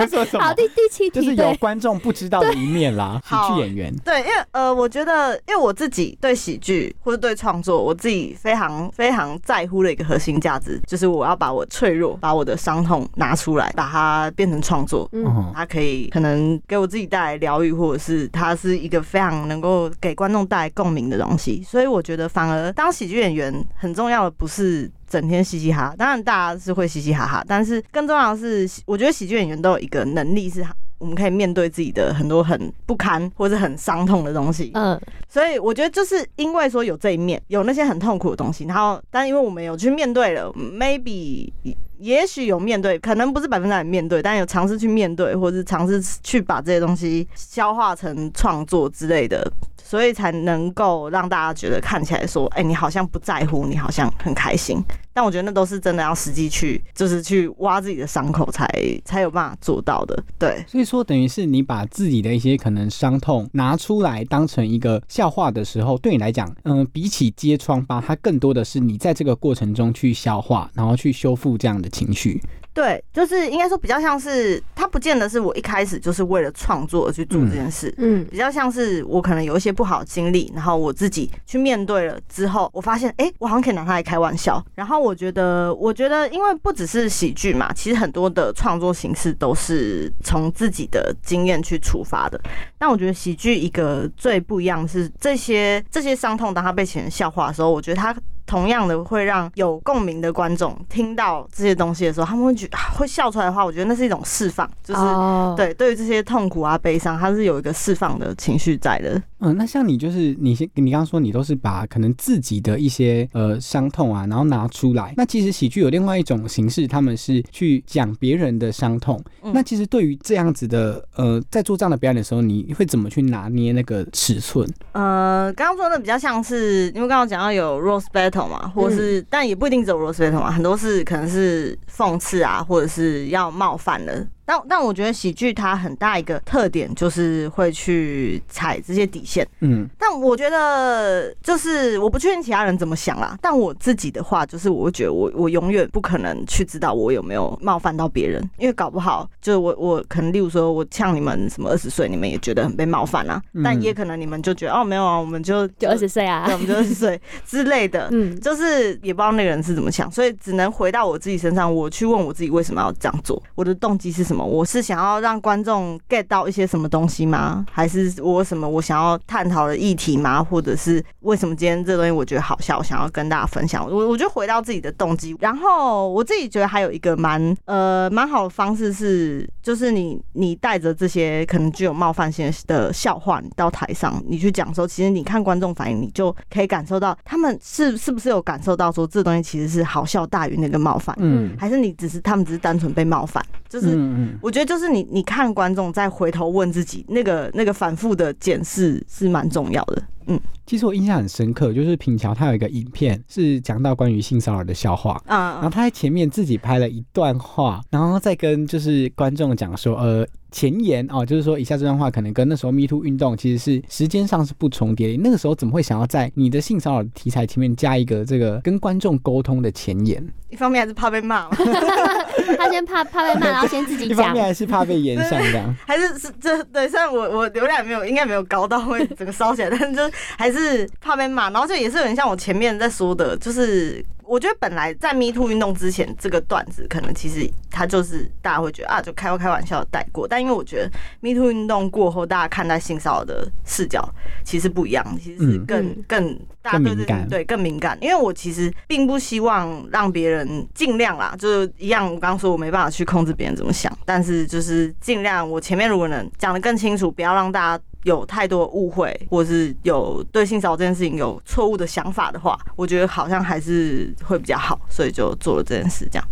说什么好，？第第七题就是有。观众不知道的一面啦，喜剧演员。对，因为呃，我觉得，因为我自己对喜剧或者对创作，我自己非常非常在乎的一个核心价值，就是我要把我脆弱、把我的伤痛拿出来，把它变成创作。嗯，嗯，它可以可能给我自己带来疗愈，或者是它是一个非常能够给观众带来共鸣的东西。所以我觉得，反而当喜剧演员很重要的不是整天嘻嘻哈哈，当然大家是会嘻嘻哈哈，但是更重要的是，我觉得喜剧演员都有一个能力是。我们可以面对自己的很多很不堪或者很伤痛的东西，嗯，所以我觉得就是因为说有这一面，有那些很痛苦的东西，然后但因为我们有去面对了，maybe 也许有面对，可能不是百分之百面对，但有尝试去面对，或者是尝试去把这些东西消化成创作之类的。所以才能够让大家觉得看起来说，哎、你好像不在乎，你好像很开心。但我觉得那都是真的要实际去，就是去挖自己的伤口才才有办法做到的。对，所以说，等于是你把自己的一些可能伤痛拿出来当成一个笑话的时候，对你来讲，嗯、比起揭疮疤，它更多的是你在这个过程中去消化，然后去修复这样的情绪。对，就是应该说比较像是，它不见得是我一开始就是为了创作而去做这件事。嗯比较像是我可能有一些不好的经历，然后我自己去面对了之后，我发现，哎、我好像可以拿它来开玩笑。然后我觉得，我觉得，因为不只是喜剧嘛，其实很多的创作形式都是从自己的经验去出发的。但我觉得喜剧一个最不一样是，这些这些伤痛，当它被写成笑话的时候，我觉得它。同样的会让有共鸣的观众听到这些东西的时候，他们会觉啊会笑出来的话，我觉得那是一种释放，就是、哦，对，对于这些痛苦啊、悲伤，它是有一个释放的情绪在的。嗯，那像你就是你先，你刚刚说你都是把可能自己的一些呃伤痛啊，然后拿出来。那其实喜剧有另外一种形式，他们是去讲别人的伤痛。嗯那其实对于这样子的呃，在做这样的表演的时候，你会怎么去拿捏那个尺寸？呃，刚刚说的比较像是，因为刚刚讲到有 rose battle 嘛，或是、但也不一定只有 rose battle 嘛，很多是可能是讽刺啊，或者是要冒犯的。但但我觉得喜剧它很大一个特点就是会去踩这些底线。嗯，但我觉得就是我不确定其他人怎么想啦，但我自己的话就是我会觉得我我永远不可能去知道我有没有冒犯到别人，因为搞不好就是我我可能例如说我呛你们什么二十岁，你们也觉得很被冒犯啊，嗯但也可能你们就觉得哦没有啊，我们就就二十岁啊对，我，们就二十岁之类的。嗯，就是也不知道那个人是怎么想，所以只能回到我自己身上，我去问我自己为什么要这样做，我的动机是什么？我是想要让观众 get 到一些什么东西吗？还是我什么我想要探讨的议题吗？或者是为什么今天这东西我觉得好笑，我想要跟大家分享？我我就回到自己的动机，然后我自己觉得还有一个蛮呃蛮好的方式是，就是你你带着这些可能具有冒犯性的笑话，你到台上你去讲的时候，其实你看观众反应，你就可以感受到他们是是不是有感受到说这东西其实是好笑大于那个冒犯，嗯还是你只是他们只是单纯被冒犯，就是。嗯。嗯我觉得就是你，你看观众再回头问自己，那个那个反复的检视是蛮重要的。嗯。其实我印象很深刻，就是品桥他有一个影片是讲到关于性骚扰的笑话，然后嗯他在前面自己拍了一段话，然后再跟就是观众讲说，呃，前言哦，就是说以下这段话可能跟那时候 Me Too 运动其实是时间上是不重叠的。那个时候怎么会想要在你的性骚扰题材前面加一个这个跟观众沟通的前言？一方面还是怕被骂嘛，他先怕怕被骂，然后先自己讲一方面，还是怕被延上这样。还是是这对，虽然我我流量没有应该没有高到会整个烧起来，但是就是还是怕被骂，然后就也是有点像我前面在说的，就是我觉得本来在 Me Too 运动之前，这个段子可能其实它就是大家会觉得啊，就开开玩笑的带过，但因为我觉得 Me Too 运动过后，大家看待性骚扰的视角其实不一样，其实是嗯。更、嗯。更大家对这更敏感。对更敏感，因为我其实并不希望让别人尽量啦，就是一样，我刚刚说我没办法去控制别人怎么想，但是就是尽量我前面如果能讲的更清楚，不要让大家。有太多误会，或是有对性骚扰这件事情有错误的想法的话，我觉得好像还是会比较好，所以就做了这件事。这样，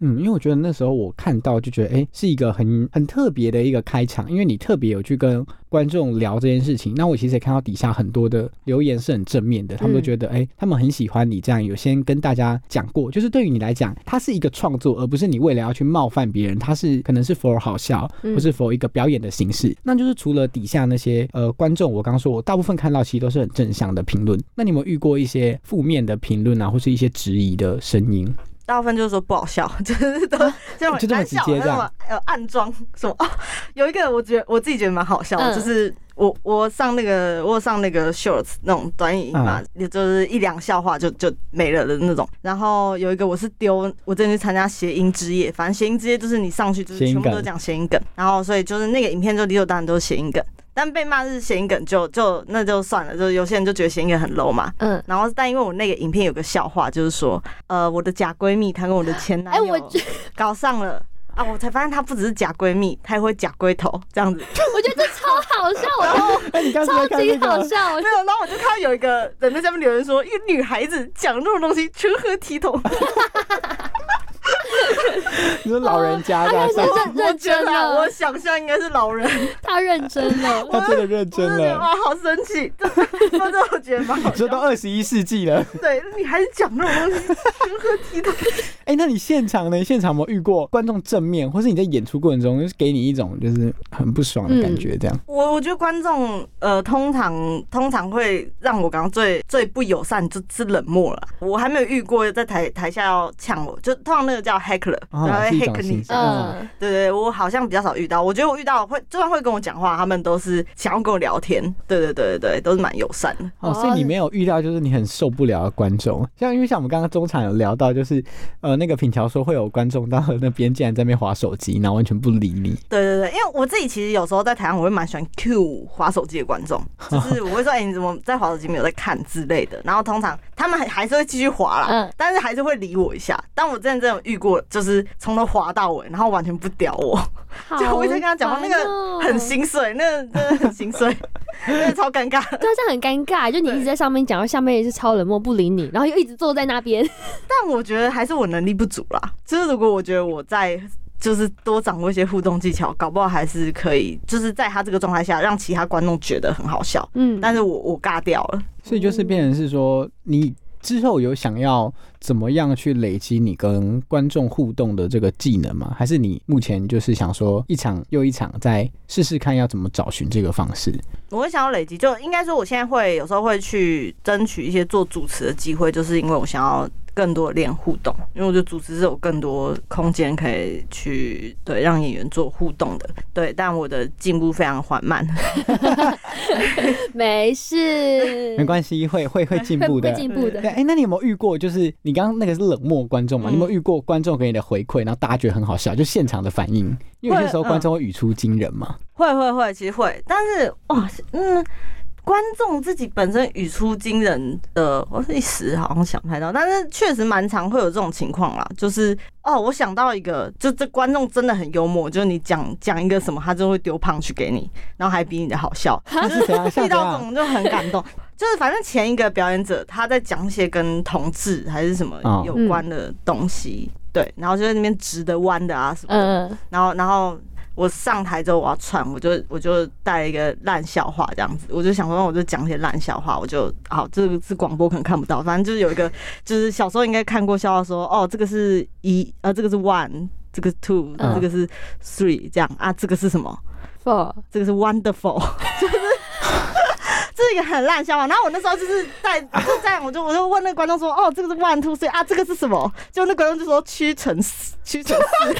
嗯，因为我觉得那时候我看到就觉得，哎、是一个很很特别的一个开场，因为你特别有去跟观众聊这件事情。那我其实也看到底下很多的留言是很正面的，他们都觉得，哎、他们很喜欢你这样有先跟大家讲过，就是对于你来讲，它是一个创作，而不是你为了要去冒犯别人，它是可能是 for 好笑，嗯或是 for 一个表演的形式。那就是除了底下那些呃观众，我刚刚说我大部分看到其实都是很正向的评论。那你有没有遇过一些负面的评论啊，或是一些质疑的声音？大部分就是说不好笑，就是都这种就这么难笑直接这样那种呃暗装什么哦。有一个我觉得我自己觉得蛮好笑的，嗯就是我我上那个我有上那个 shorts 那种短影音嘛，也就是一两笑话就就没了的那种。然后有一个我是丢我之前去参加谐音之夜，反正谐音之夜就是你上去就是全部都讲谐音梗，然后所以就是那个影片就理所当然都是谐音梗。但被骂是谐音梗就就那就算了，就有些人就觉得谐音梗很 low 嘛，嗯，然后，但因为我那个影片有个笑话，就是说，呃，我的假闺蜜她跟我的前男哎，友搞上了啊，我才发现她不只是假闺蜜，她还会假龟头这样子。我觉得这超好笑，然后、超级好笑，我没有，然后我就看到有一个人在下面留言说，一个女孩子讲这种东西成何体统？你说老人家他认认真了我想象应该是老人，他认真了。他真的认真了。哇，好生气，真的，真的我觉得蛮好你说笑都。二十一世纪了，对你还是讲那种东西，如何体统？哎、那你现场呢？现场有没有遇过观众正面，或是你在演出过程中，就是给你一种就是很不爽的感觉？这样，我我觉得观众呃，通常通常会让我感到最最不友善，就是冷漠了。我还没有遇过在台台下要呛我，就通常那个叫 heckler，哦然后 heck 你。嗯，对对，我好像比较少遇到。我觉得我遇到会，就算会跟我讲话，他们都是想要跟我聊天。对对对对对，都是蛮友善的。哦，所以你没有遇到就是你很受不了的观众，像因为像我们刚刚中场有聊到，就是呃那个品条说会有观众到那边竟然在那边划手机，然后完全不理你，对对对，因为我自己其实有时候在台上，我会蛮喜欢 Q 划手机的观众，就是我会说，哎、你怎么在划手机没有在看之类的。然后通常他们还还是会继续划啦，嗯但是还是会理我一下。但我之前真的有遇过，就是从头划到尾，然后完全不屌我，就我一直跟他讲话，那哦个很心碎，那个真的很心碎，那个超尴尬。对啊，这样很尴尬。就你一直在上面讲，然后下面也是超冷漠不理你，然后又一直坐在那边。但我觉得还是我能力不足啦。就是如果我觉得我在就是多掌握一些互动技巧，搞不好还是可以，就是在他这个状态下，让其他观众觉得很好笑。嗯，但是我我尬掉了。所以就是变成是说你。之后有想要怎么样去累积你跟观众互动的这个技能吗？还是你目前就是想说一场又一场再试试看要怎么找寻这个方式？我会想要累积，就应该说我现在会有时候会去争取一些做主持的机会，就是因为我想要更多的练互动，因为我觉得组织是有更多空间可以去对让演员做互动的，对，但我的进步非常缓慢。没事，没关系，会会会进步的会。进步的对，。哎、那你有没有遇过？就是你刚刚那个是冷漠观众嘛？嗯你有没有遇过观众给你的回馈，然后大家觉得很好笑，就现场的反应？因为有些时候观众会语出惊人嘛。会会会，其实会，但是哇，嗯，观众自己本身语出惊人的，我一时好像想不太到，但是确实蛮常会有这种情况啦。就是哦，我想到一个，就这观众真的很幽默，就是你讲讲一个什么，他就会丢胖去给你，然后还比你的好笑，就是遇？到这种就很感动。就是反正前一个表演者他在讲一些跟同志还是什么哦有关的东西，对，然后就在那边直的弯的啊什么的，嗯，然后然后我上台之后我要串，我就我就带一个烂笑话这样子，我就想说我就讲一些烂笑话，我就好这个是广播可能看不到，反正就是有一个就是小时候应该看过笑话说哦这个是一呃这个是 one，这个 two，、这个是 three 这样啊这个是什么？four，这个是 wonderful，就是这是一个很烂笑话。然后我那时候就是在就这样，我就我就问那个观众说，哦，这个是 one two three 啊，这个是什么？就那观众就说屈臣氏，屈臣氏。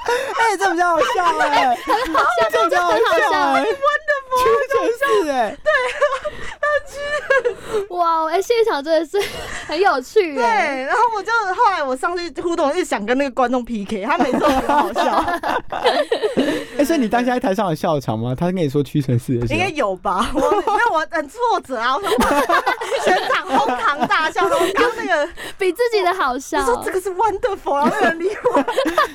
哎、这比较好笑哎、很好笑这比较好笑哎、屈臣氏哎，哇，哎、现场真的是很有趣对，哎。然后我就后来我上去互动，一直想跟那个观众 PK，他每次都很好笑，哎、所以你当下在台上有笑场吗？他跟你说屈臣氏的应该，有吧？我因为我很挫折啊，我说全场哄堂大笑，然后刚那个比自己的好笑就。说这个是 wonderful，然后没有人理我。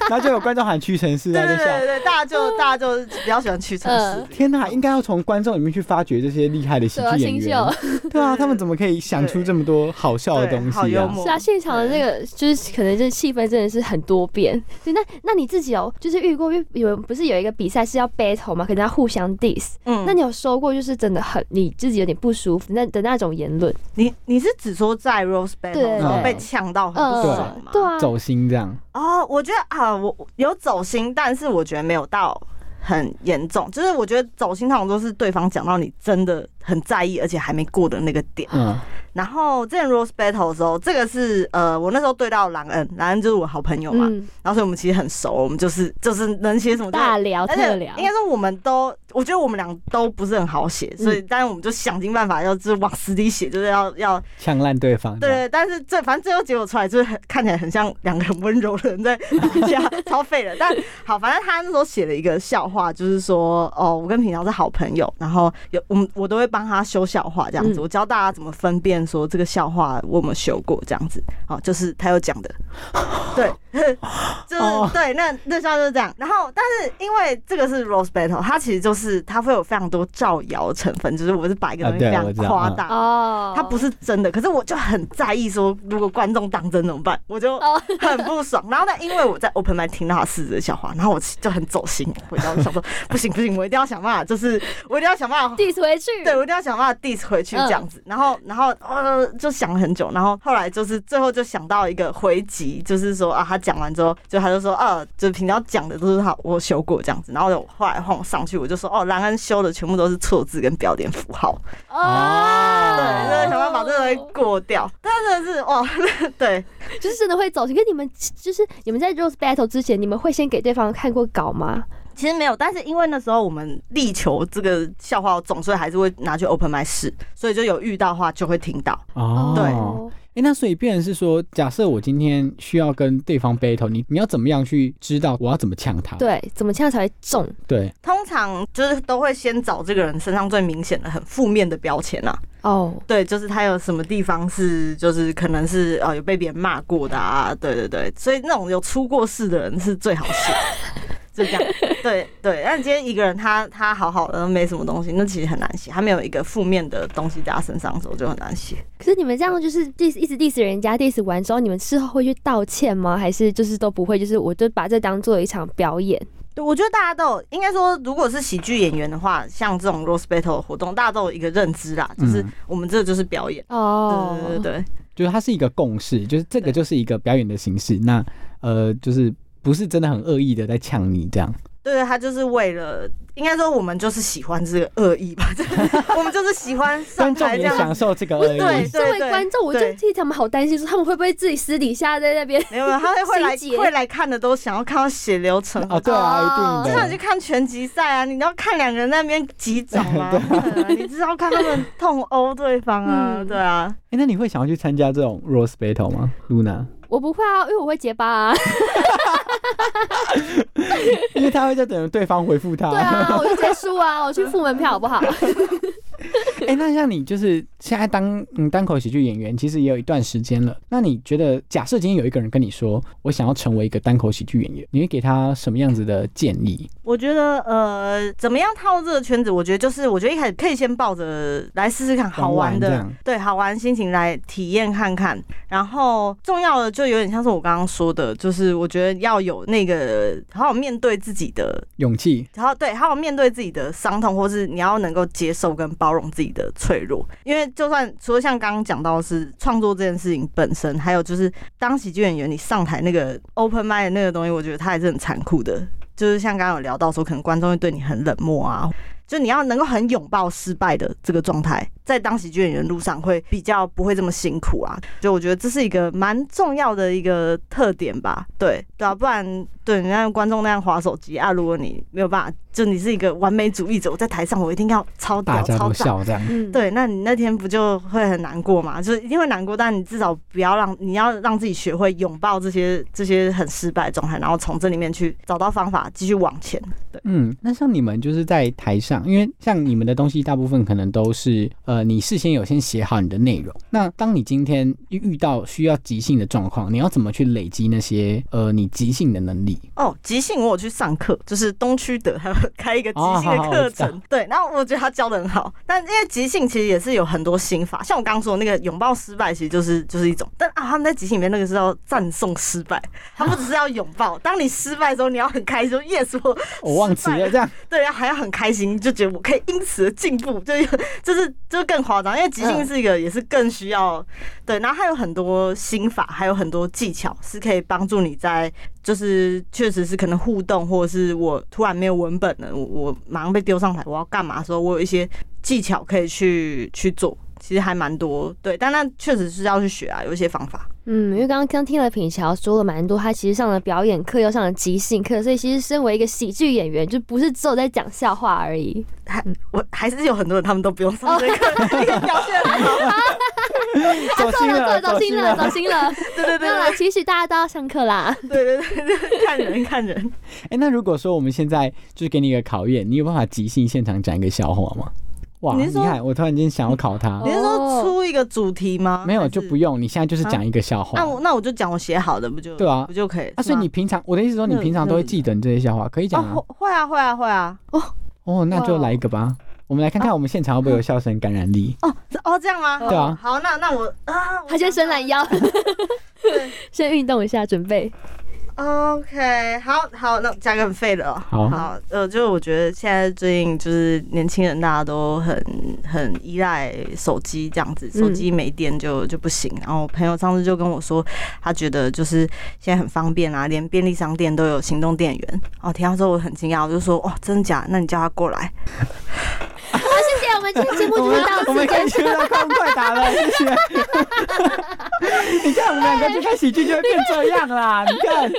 然后就有观众喊屈臣氏，对他就笑。对对对，大家就大家就比较喜欢屈臣氏嗯。天哪，应该要从观众里面去发掘这些厉害的喜对啊，剧演员。对啊，他们怎么可以想出这么多好笑的东西啊？好幽默是啊，现场的那个就是可能就是气氛真的是很多变。对，那那你自己有就是遇过，因为有不是有一个比赛是要 battle 嘛，可能要互相 diss。嗯那你有收过就是真的很你自己有点不舒服那的那种言论？你你是只说在 Rose Battle 对然后被呛到很不爽吗？对啊，走心这样，哦，我觉得啊，我有走心，但是我觉得没有到很严重。就是我觉得走心通常都是对方讲到你真的很在意，而且还没过的那个点。嗯，然后之前 Rose Battle 的时候，这个是呃，我那时候对到兰恩，兰恩就是我好朋友嘛，嗯，然后所以我们其实很熟，我们就是就是能写什么就大聊而且特聊应，该说我们都，我觉得我们俩都不是很好写，所以但是我们就想尽办法要就是往死里写，就是要要呛烂对方。对，但是最反正最后结果出来就是很看起来很像两个很温柔的人在 底下超废的。但好，反正他那时候写了一个笑话，话，就是说哦，我跟平常是好朋友，然后有我们我都会帮他修笑话这样子，嗯我教大家怎么分辨说这个笑话我有没有修过这样子，哦，就是他有讲的，对，就是、哦对，那那笑就是这样。然后，但是因为这个是 rose battle，它其实就是它会有非常多造谣成分，就是我是把一个啊东西非常夸大，哦，它不是真的，可是我就很在意说，如果观众当真怎么办？我就哦很不爽。然后呢，因为我在 open m i 听到他四个笑话，然后我就很走心，回家我想说，不行不行，我一定要想办法，就是我一定要想办法。diss 回去，对，我一定要想办法 diss 回去这样子，然后，然后，呃，就想了很久，然后后来就是最后就想到一个回击，就是说啊，他讲完之后，就他就说，啊，就平常讲的都是他我修过这样子，然后我后来换我上去，我就说，哦，兰恩修的全部都是错字跟标点符号，哦，对，就是想办法把这个东西过掉，但真的是哇，对，就是真的会走心。跟你们就是你们在 Rose Battle 之前，你们会先给对方看过稿吗？其实没有，但是因为那时候我们力求这个笑话总，所以还是会拿去 open 麦试，所以就有遇到的话就会听到。哦，对哎、那所以变成是说，假设我今天需要跟对方 battle，你你要怎么样去知道我要怎么呛他？对，怎么这样才会中？对，通常就是都会先找这个人身上最明显的、很负面的标签啊。哦，对，就是他有什么地方是，就是可能是呃有被别人骂过的啊，对对对，所以那种有出过事的人是最好写，就这样。对对，但今天一个人他他好好的没什么东西，那其实很难写，他没有一个负面的东西在他身上的时候就很难写。可是你们这样就是 diss 一直 diss 人家，diss 完之后，你们事后会去道歉吗？还是就是都不会？就是我就把这当做一场表演？对，我觉得大家都有，应该说，如果是喜剧演员的话，像这种 rose battle 的活动，大家都有一个认知啦，就是嗯我们这就是表演。哦，对对对对，就是它是一个共识，就是这个就是一个表演的形式。那呃，就是不是真的很恶意的在呛你这样。对对，他就是为了，应该说我们就是喜欢这个恶意吧，就是我们就是喜欢上台这样享受这个恶意。对作为观众，我就替他们好担心，说他们会不会自己私底下在那边？没有没有，他会会来会来看的都想要看到血流成河哦，对啊，哦一定的就像你去。看拳击赛啊，你要看两个人那边击掌 啊，啊你知道看他们痛殴对方啊，嗯对啊。哎、那你会想要去参加这种 rose battle 吗，Luna？我不会啊，因为我会结巴啊。因为他会在等对方回复他。对啊，我就直接输啊，我去付门票好不好？哎、那像你就是现在当嗯单口喜剧演员，其实也有一段时间了。那你觉得，假设今天有一个人跟你说，我想要成为一个单口喜剧演员，你会给他什么样子的建议？我觉得呃，怎么样套入这个圈子？我觉得就是，我觉得一开始可以先抱着来试试看好玩的对，好玩的心情来体验看看。然后重要的就有点像是我刚刚说的，就是我觉得要有那个好好面对自己的勇气，然后对，好好面对自己的伤痛，或是你要能够接受跟包容自己的脆弱。因为就算除了像刚刚讲到是创作这件事情本身，还有就是当喜剧演员，你上台那个 open m i d 那个东西，我觉得它还是很残酷的。就是像刚刚有聊到说，可能观众会对你很冷漠啊，就你要能够很拥抱失败的这个状态，在当喜剧演员路上会比较不会这么辛苦啊。就我觉得这是一个蛮重要的一个特点吧。对对啊，不然对你让观众那样划手机啊，如果你没有办法，就你是一个完美主义者，我在台上我一定要超屌大家超赞。都笑这样。嗯，对，那你那天不就会很难过嘛？就是一定会难过，但你至少不要让你要让自己学会拥抱这些这些很失败的状态，然后从这里面去找到方法，继续往前。对，嗯，那像你们就是在台上，因为像你们的东西大部分可能都是呃，你事先有先写好你的内容。那当你今天遇到需要即兴的状况，你要怎么去累积那些呃你即兴的能力？哦，即兴我有去上课，就是东区德还有开一个即兴的课程，对，然后我觉得他教的很好，但因为即兴其实也是有很多心法，像我刚刚说的那个拥抱失败，其实就是就是一种，但啊他们在即兴里面那个是要赞颂失败，他不只是要拥抱，当你失败的时候，你要很开心说 yes 我我忘记了，这样。对，还要很开心，就觉得我可以因此而进步，就是就是就是更夸张，因为即兴是一个也是更需要对，然后还有很多心法，还有很多技巧是可以帮助你在就是确实是可能互动，或者是我突然没有文本了，我我马上被丢上台，我要干嘛的时候，我有一些技巧可以去去做。其实还蛮多。对，但那确实是要去学啊，有一些方法。嗯，因为刚刚刚听了品乔说了蛮多，他其实上了表演课，又上了即兴课，所以其实身为一个喜剧演员，就不是只有在讲笑话而已。还我还是有很多人他们都不用上这个课，你可以表现很好。走心了，走心了，走心了。对对对没有啦，其实大家都要上课啦。对对对对，看人看人。哎，那如果说我们现在就是给你一个考验，你有办法即兴现场讲一个笑话吗？哇，你是说看，我突然间想要考他你，是说出一个主题吗？没有就不用，你现在就是讲一个笑话。那我那我就讲我写好的，不就对啊不就可以？啊，所以你平常我的意思说，你平常都会记得你这些笑话，可以讲啊哦。会啊会啊会啊哦哦，那就来一个吧。我们来看看我们现场会不会有笑声感染力。哦哦这样吗？对啊好，那那我啊，他先伸懒腰，先运动一下，准备。OK，好好，那加个很废的哦。好好，呃，就是我觉得现在最近就是年轻人大家都很很依赖手机这样子，手机没电就就不行。然后我朋友上次就跟我说，他觉得就是现在很方便啊，连便利商店都有行动电源。哦，听到之后我很惊讶，我就说，哇，真的假？那你叫他过来。好，谢谢，我们 今天节目就是到此结束。去到快快打了，谢谢。你看我们两个去看喜剧就会变这样啦，你看，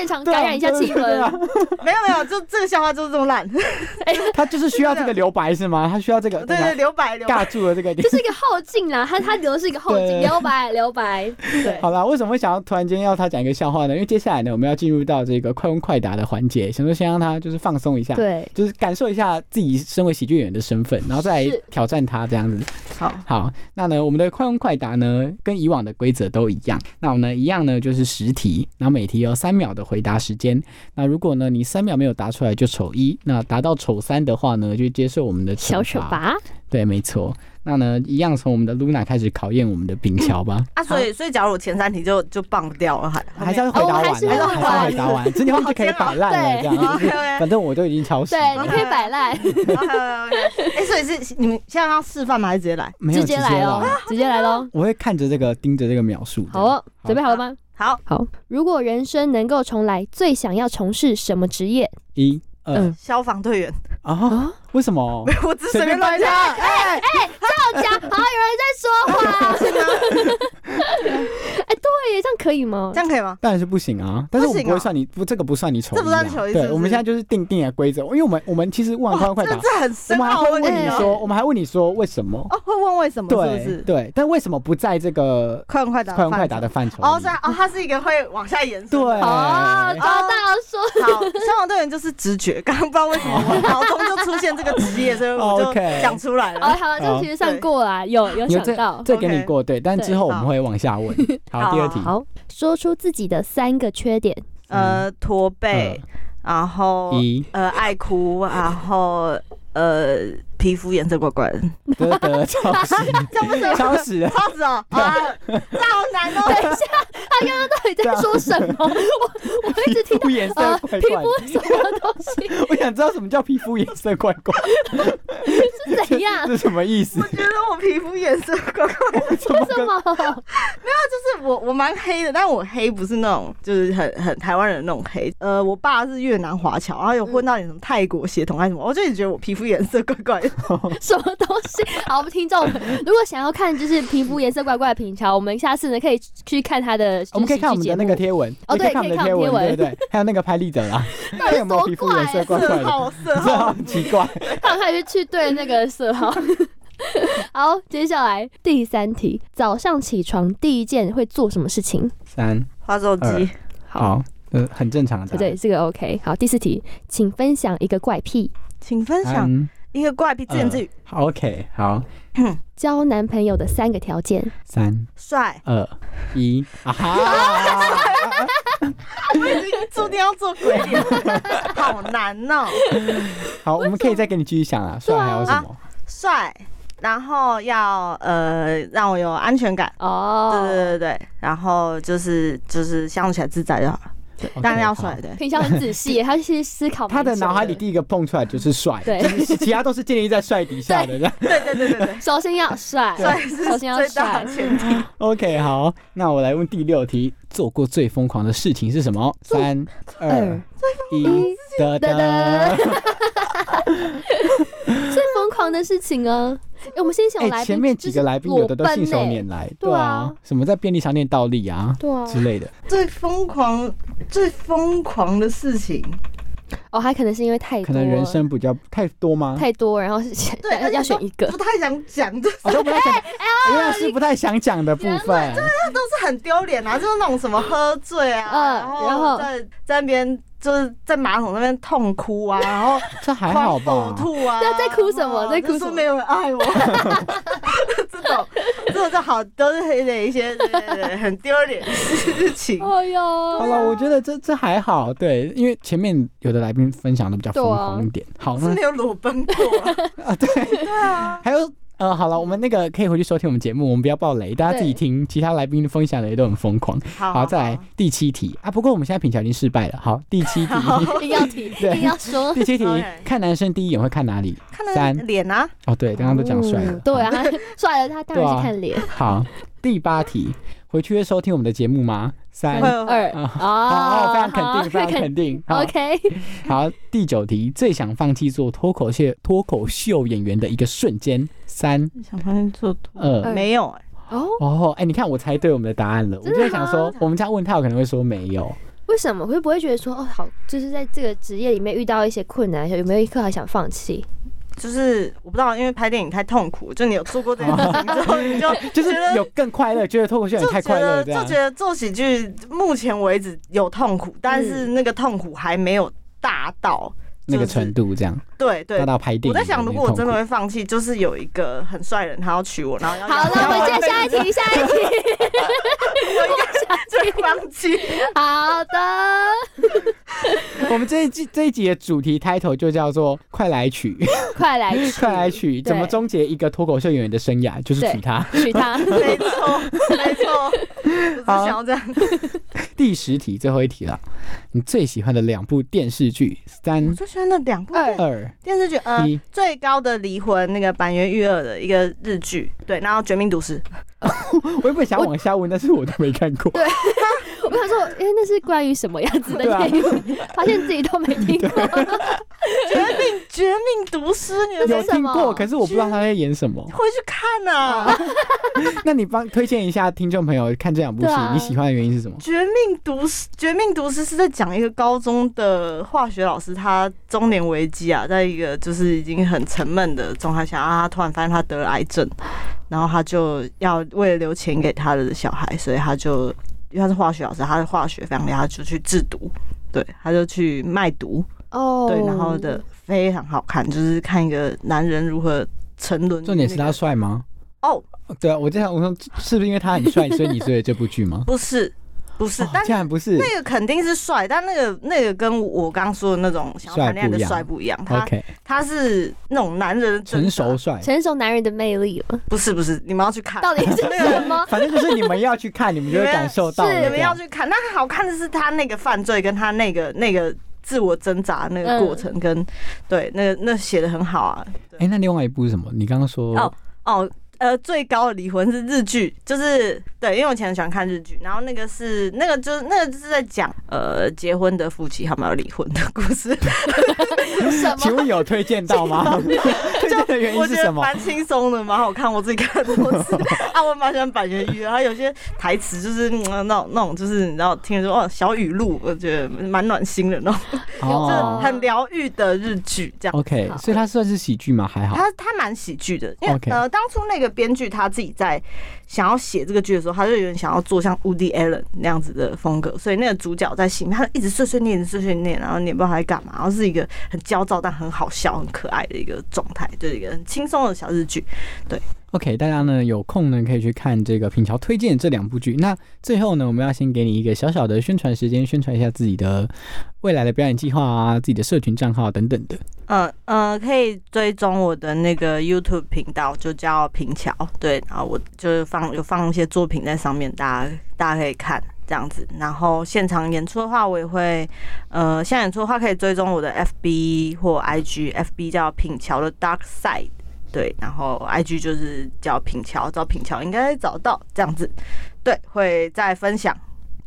现场感染一下气氛。没有 没有，就这个笑话就是这么烂。他就是需要这个留白是吗？他需要这个 对对，留白留。尬住了这个就。是一个后劲啦，他他留的是一个后劲，留白留白。对，好了，为什么会想要突然间要他讲一个笑话呢？因为接下来呢，我们要进入到这个快问快答的环节，想说先让他就是放松一下，，对，就是感受一下自己身为喜剧演员的身份，然后再来挑战他这样子。好，好，那呢，我们的快问快答呢，跟以往的规则都一样。那我们呢，一样呢，就是十题，然后每题有三秒的回答时间。那如果呢，你三秒没有答出来，就丑一；那答到丑三的话呢，就接受我们的小丑罚。吧。对，没错。那呢，一样从我们的 Luna 开始考验我们的冰桥吧。啊，所以所以假如我前三题就就棒掉了，还还是要回答完，还是还是要回答完，之前就可以摆烂了，这样 反正我都已经超时对，你可以摆烂，OK OK，哎，所以是你们现在要示范吗？还是直接来？没有直接来哦，直接来喽。我会看着这个，盯着这个描述。好哦，准备好了吗？好，好。如果人生能够重来，最想要从事什么职业？一二嗯消防队员，啊？为什么？我只是随便乱讲。哎，大家 好，有人在说话。哎，对耶，这样可以吗这？样可以吗？当然是不行啊，但是我们不会算你不，这个不算你丑啊，这不算丑一是不对，我们现在就是定定的规则，因为我们我们其实问完快问快答，这我深们还会问你说，我们还问你说为什么？哦，会问为什么是不对是？对，但为什么不在这个快问快答，快问快答的。范畴？哦，所以哦，它是一个会往下延伸。对哦，找到说。好，消防队员就是直觉，刚刚不知道为什么我脑中就出现这个职业，所以 我就 OK 讲出来哦，了。好，这个其实算过啦，有有想到。这给你过对，但之后我们会往下问。好，第二题，好，说出自己的三个缺点。呃，驼背，然后一。呃爱哭，然后呃皮肤颜色怪怪的，得得超时，超时了，超子哦啊，这好难哦。等一下，他刚刚到底在说什么？我我一直听到皮肤颜色怪怪怪肤什么东西。我想知道什么叫皮肤颜色怪怪，是怎样？这什么意思我？觉得我皮肤颜色怪怪为什么？就是我我蛮黑的，但我黑不是那种就是很很台湾人的那种黑。呃，我爸是越南华侨，然后有混到点什么泰国血统还是什么，我就一直觉得我皮肤颜色怪怪的。什么东西？好，我们听众如果想要看就是皮肤颜色怪怪的品乔，我们下次呢可以去看他的。我们可以看我们的那个贴文，哦对可以看我们的贴文，对对 还有那个拍立得啦，到底看有没有皮肤颜色怪怪色的，号色这号，很奇怪。看还是去对那个色号。好，接下来第三题，早上起床第一件会做什么事情？三滑手机。好，呃，很正常的。对对，这个 OK。好，第四题，请分享一个怪癖。请分享三一个怪癖自言自语，好，OK，好，交男朋友的三个条件。三。帅，二。一，啊哈！我已经注定要做鬼脸，好难哦。好，我们可以再给你继续想啊，帅还有什么？帅，然后要呃让我有安全感，哦，对对对对，然后就是就是相处起来自在就好了，当然要好帅，对。平常很仔细，他去思考他的久脑海里第一个蹦出来就是帅，对其他都是建立在帅底下的。对对对对对，首先要帅，帅是首先要最大帅。前提。OK，好，那我来问第六题，做过最疯狂的事情是什么？三二一，得得得 得。最疯狂的事情啊！哎、我们先想哎、来宾、前面几个来宾有的都信手欸拈来，对啊啊，什么在便利商店倒立啊，对啊之类的。最疯狂、最疯狂的事情，哦，还可能是因为太多，可能人生比较太多吗？太多，然后是选对，要要选一个不。太想讲，就是我都不太想，原来是不太想讲的部分。对都是很丢脸啊，就是那种什么喝醉啊，嗯然然后后在在那边就是在马桶那边痛哭啊，然后这还好吧狂呕？吐啊，在哭什么在哭什么就说没有人爱我，这种这种就好，都是黑的一些 对对对很丢脸的事情。哎呦，好了，我觉得这这还好，对，因为前面有的来宾分享的比较疯狂一点。好，那是没有裸奔过啊，啊，对对啊，还有。呃，好了，我们那个可以回去收听我们节目，我们不要爆雷，大家自己听。其他来宾分享的也都很疯狂。好好，再来第七题啊。不过我们现在品桥已经失败了。好，第七题，要提，要说。第七题看男生第一眼会看哪里？看他三脸啊，哦，对，刚刚都讲帅了哦。对啊，帅了他当然是看脸。好，第八题，回去会收听我们的节目吗？三二啊非常肯定，非常肯定。好 OK，好，第九题，最想放弃做脱口秀脱口秀演员的一个瞬间。三想放弃做二没有哎，哦，哦，哎，你看我猜对我们的答案了。我就在想说，我们这样问他，有可能会说没有。为什么会不会觉得说哦好，就是在这个职业里面遇到一些困难，有没有一刻还想放弃？就是我不知道，因为拍电影太痛苦，就你有做过这件事情之后，你就 就是觉得有更快乐，觉得脱口秀演太就觉快乐就觉。得做喜剧目前为止有痛苦，但是那个痛苦还没有大到那个程度这样，对对大。到拍电影。我在想，如果我真的会放弃，就是有一个很帅的人，他要娶我，然后要好，那我们接下一题，下一题。就会放弃。好的，我们这一季这一集的主题 title 就叫做“快来娶，快来娶，快来娶”，怎么对终结一个脱口秀演员的生涯，就是娶她。娶她？没错，没错，就是想要这样。第十题，最后一题了，你最喜欢的两部电视剧？三我最喜欢的两部二二电视剧，呃一，最高的离婚那个板垣育二的一个日剧，对，然后《绝命毒师》，我原本想往下问，但是我都没看过。对我想说，哎、那是关于什么样子的 电影？发现自己都没听过。绝命绝命毒师，你们有是什么听过，可是我不知道他在演什么。回去看啊！那你帮推荐一下听众朋友看这两部戏啊，你喜欢的原因是什么？绝命毒师，绝命毒师是在讲一个高中的化学老师，他中年危机啊，在一个就是已经很沉闷的状态下，啊，他突然发现他得了癌症，然后他就要为了留钱给他的小孩，所以他就因为他是化学老师，他的化学非常厉害，他就去制毒，对，他就去卖毒，哦，对，然后的非常好看，就是看一个男人如何沉沦。重点是他帅吗？哦，对啊，我这样我说是不是因为他很帅，所以你追了这部剧吗？不是，不是，哦但竟然不是。那个肯定是帅，但那个那个跟我刚刚说的那种想要谈恋爱的帅帅不一样，他 OK，他是那种男人成熟，帅，成熟男人的魅力了，不是不是，你们要去看，到底是什么？反正就是你们要去看，你们就会感受到是你们。要去看。那好看的是他那个犯罪跟他那个那个自我挣扎那个过程跟，对，那个那写的很好啊。哎，那另外一部是什么？你刚刚说哦哦。呃，最高的离婚是日剧，就是对，因为我以前很喜欢看日剧，然后那个是那个就是那个就是在讲呃结婚的夫妻他们要离婚的故事，请问有推荐到吗？推荐的原因我觉得是什么？蛮轻松的，蛮好看，我自己看很多次。啊，我蛮喜欢板垣育二，他有些台词就是嗯那种那种，就是你知道听着说哦小语录，我觉得蛮暖心的那种，哦就是很疗愈的日剧这样。OK，所以它算是喜剧吗？还好。他他蛮喜剧的，因为呃，当初那个编剧他自己在想要写这个剧的时候，他就有点想要做像 Woody Allen 那样子的风格，所以那个主角在戏里面，他一直碎碎念、碎碎念，然后你也不知道他在干嘛，然后是一个很焦躁但很好笑、很可爱的一个状态，就是一个很轻松的小日剧。对 OK，大家呢有空呢可以去看这个品桥推荐这两部剧。那最后呢，我们要先给你一个小小的宣传时间，宣传一下自己的未来的表演计划啊，自己的社群账号等等的。嗯呃，可以追踪我的那个 YouTube 频道，就叫平桥，对，然后我就是放有放一些作品在上面，大家大家可以看这样子。然后现场演出的话，我也会，呃，现场演出的话可以追踪我的 FB 或 IG，FB 叫品桥的 Dark Side，对，然后 IG 就是叫品桥，找品桥应该找到这样子，对，会再分享。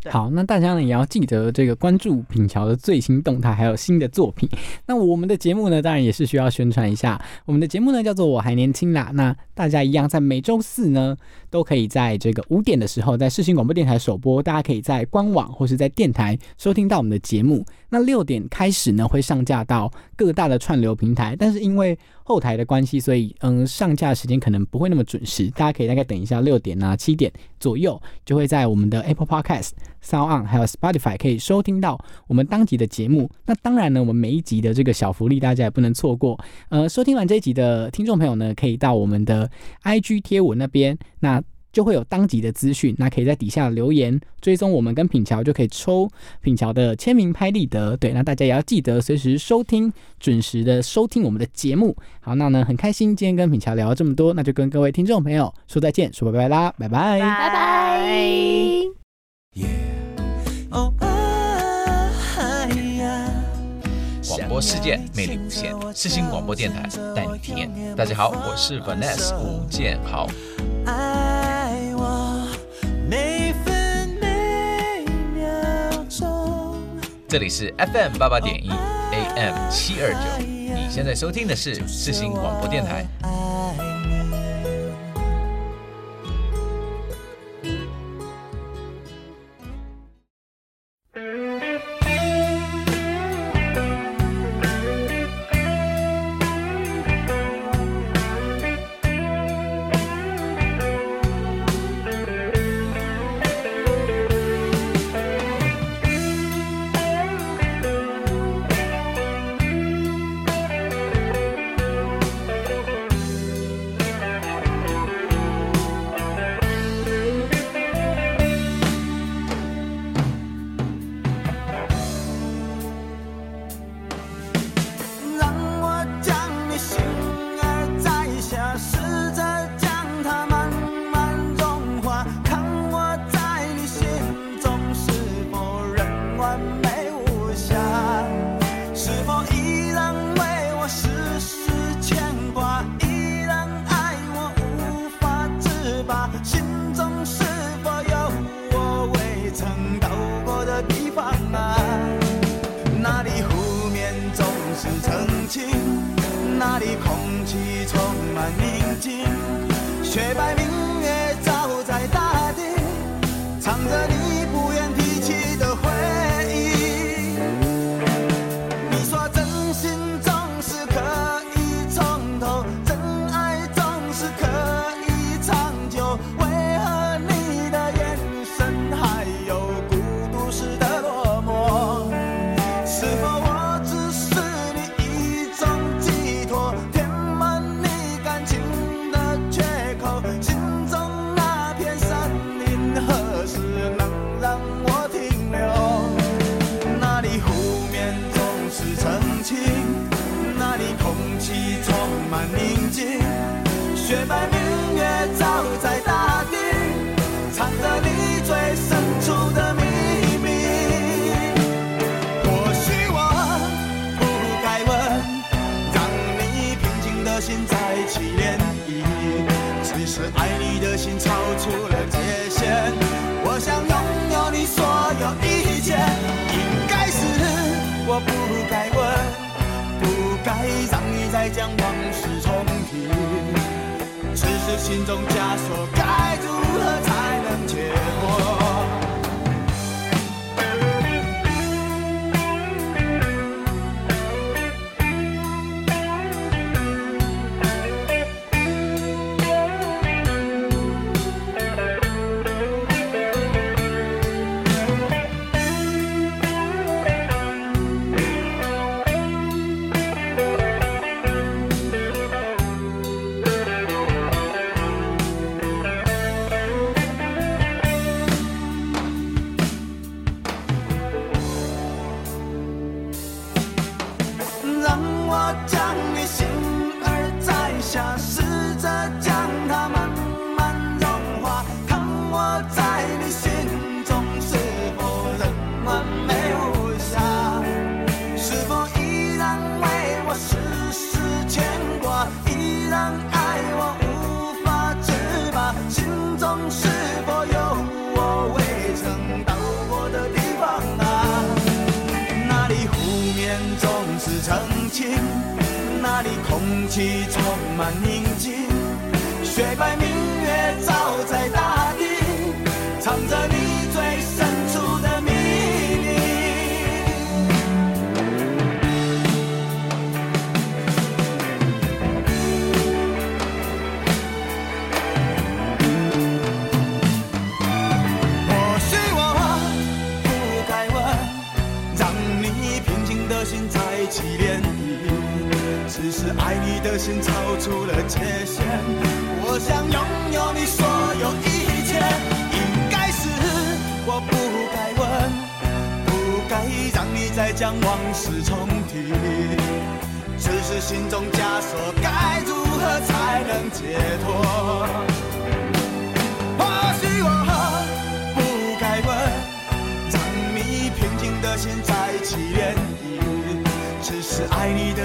好，那大家呢也要记得这个关注品乔的最新动态，还有新的作品。那我们的节目呢，当然也是需要宣传一下。我们的节目呢叫做《我还年轻啦》，那大家一样在每周四呢都可以在这个五点的时候在世新广播电台首播，大家可以在官网或是在电台收听到我们的节目。那六点开始呢会上架到各大的串流平台，但是因为后台的关系，所以嗯上架时间可能不会那么准时，大家可以大概等一下六点啊七点左右就会在我们的 Apple Podcast、Sound On 还有 Spotify 可以收听到我们当集的节目。那当然呢，我们每一集的这个小福利大家也不能错过。呃，收听完这一集的听众朋友呢，可以到我们的 IG 贴文那边，那就会有当集的资讯，那可以在底下留言追踪我们跟品乔，就可以抽品乔的签名拍立得。对，那大家也要记得随时收听，准时的收听我们的节目。好，那呢很开心今天跟品乔聊了这么多，那就跟各位听众朋友说再见，说拜拜啦，拜拜。拜拜。广播世界魅力无限，四新广播电台带你体验。大家好，我是 Vanessa 吴建豪。这里是 FM 八八点一 AM 七二九，你现在收听的是世新广播电台。再将往事重提。只是心中枷锁该如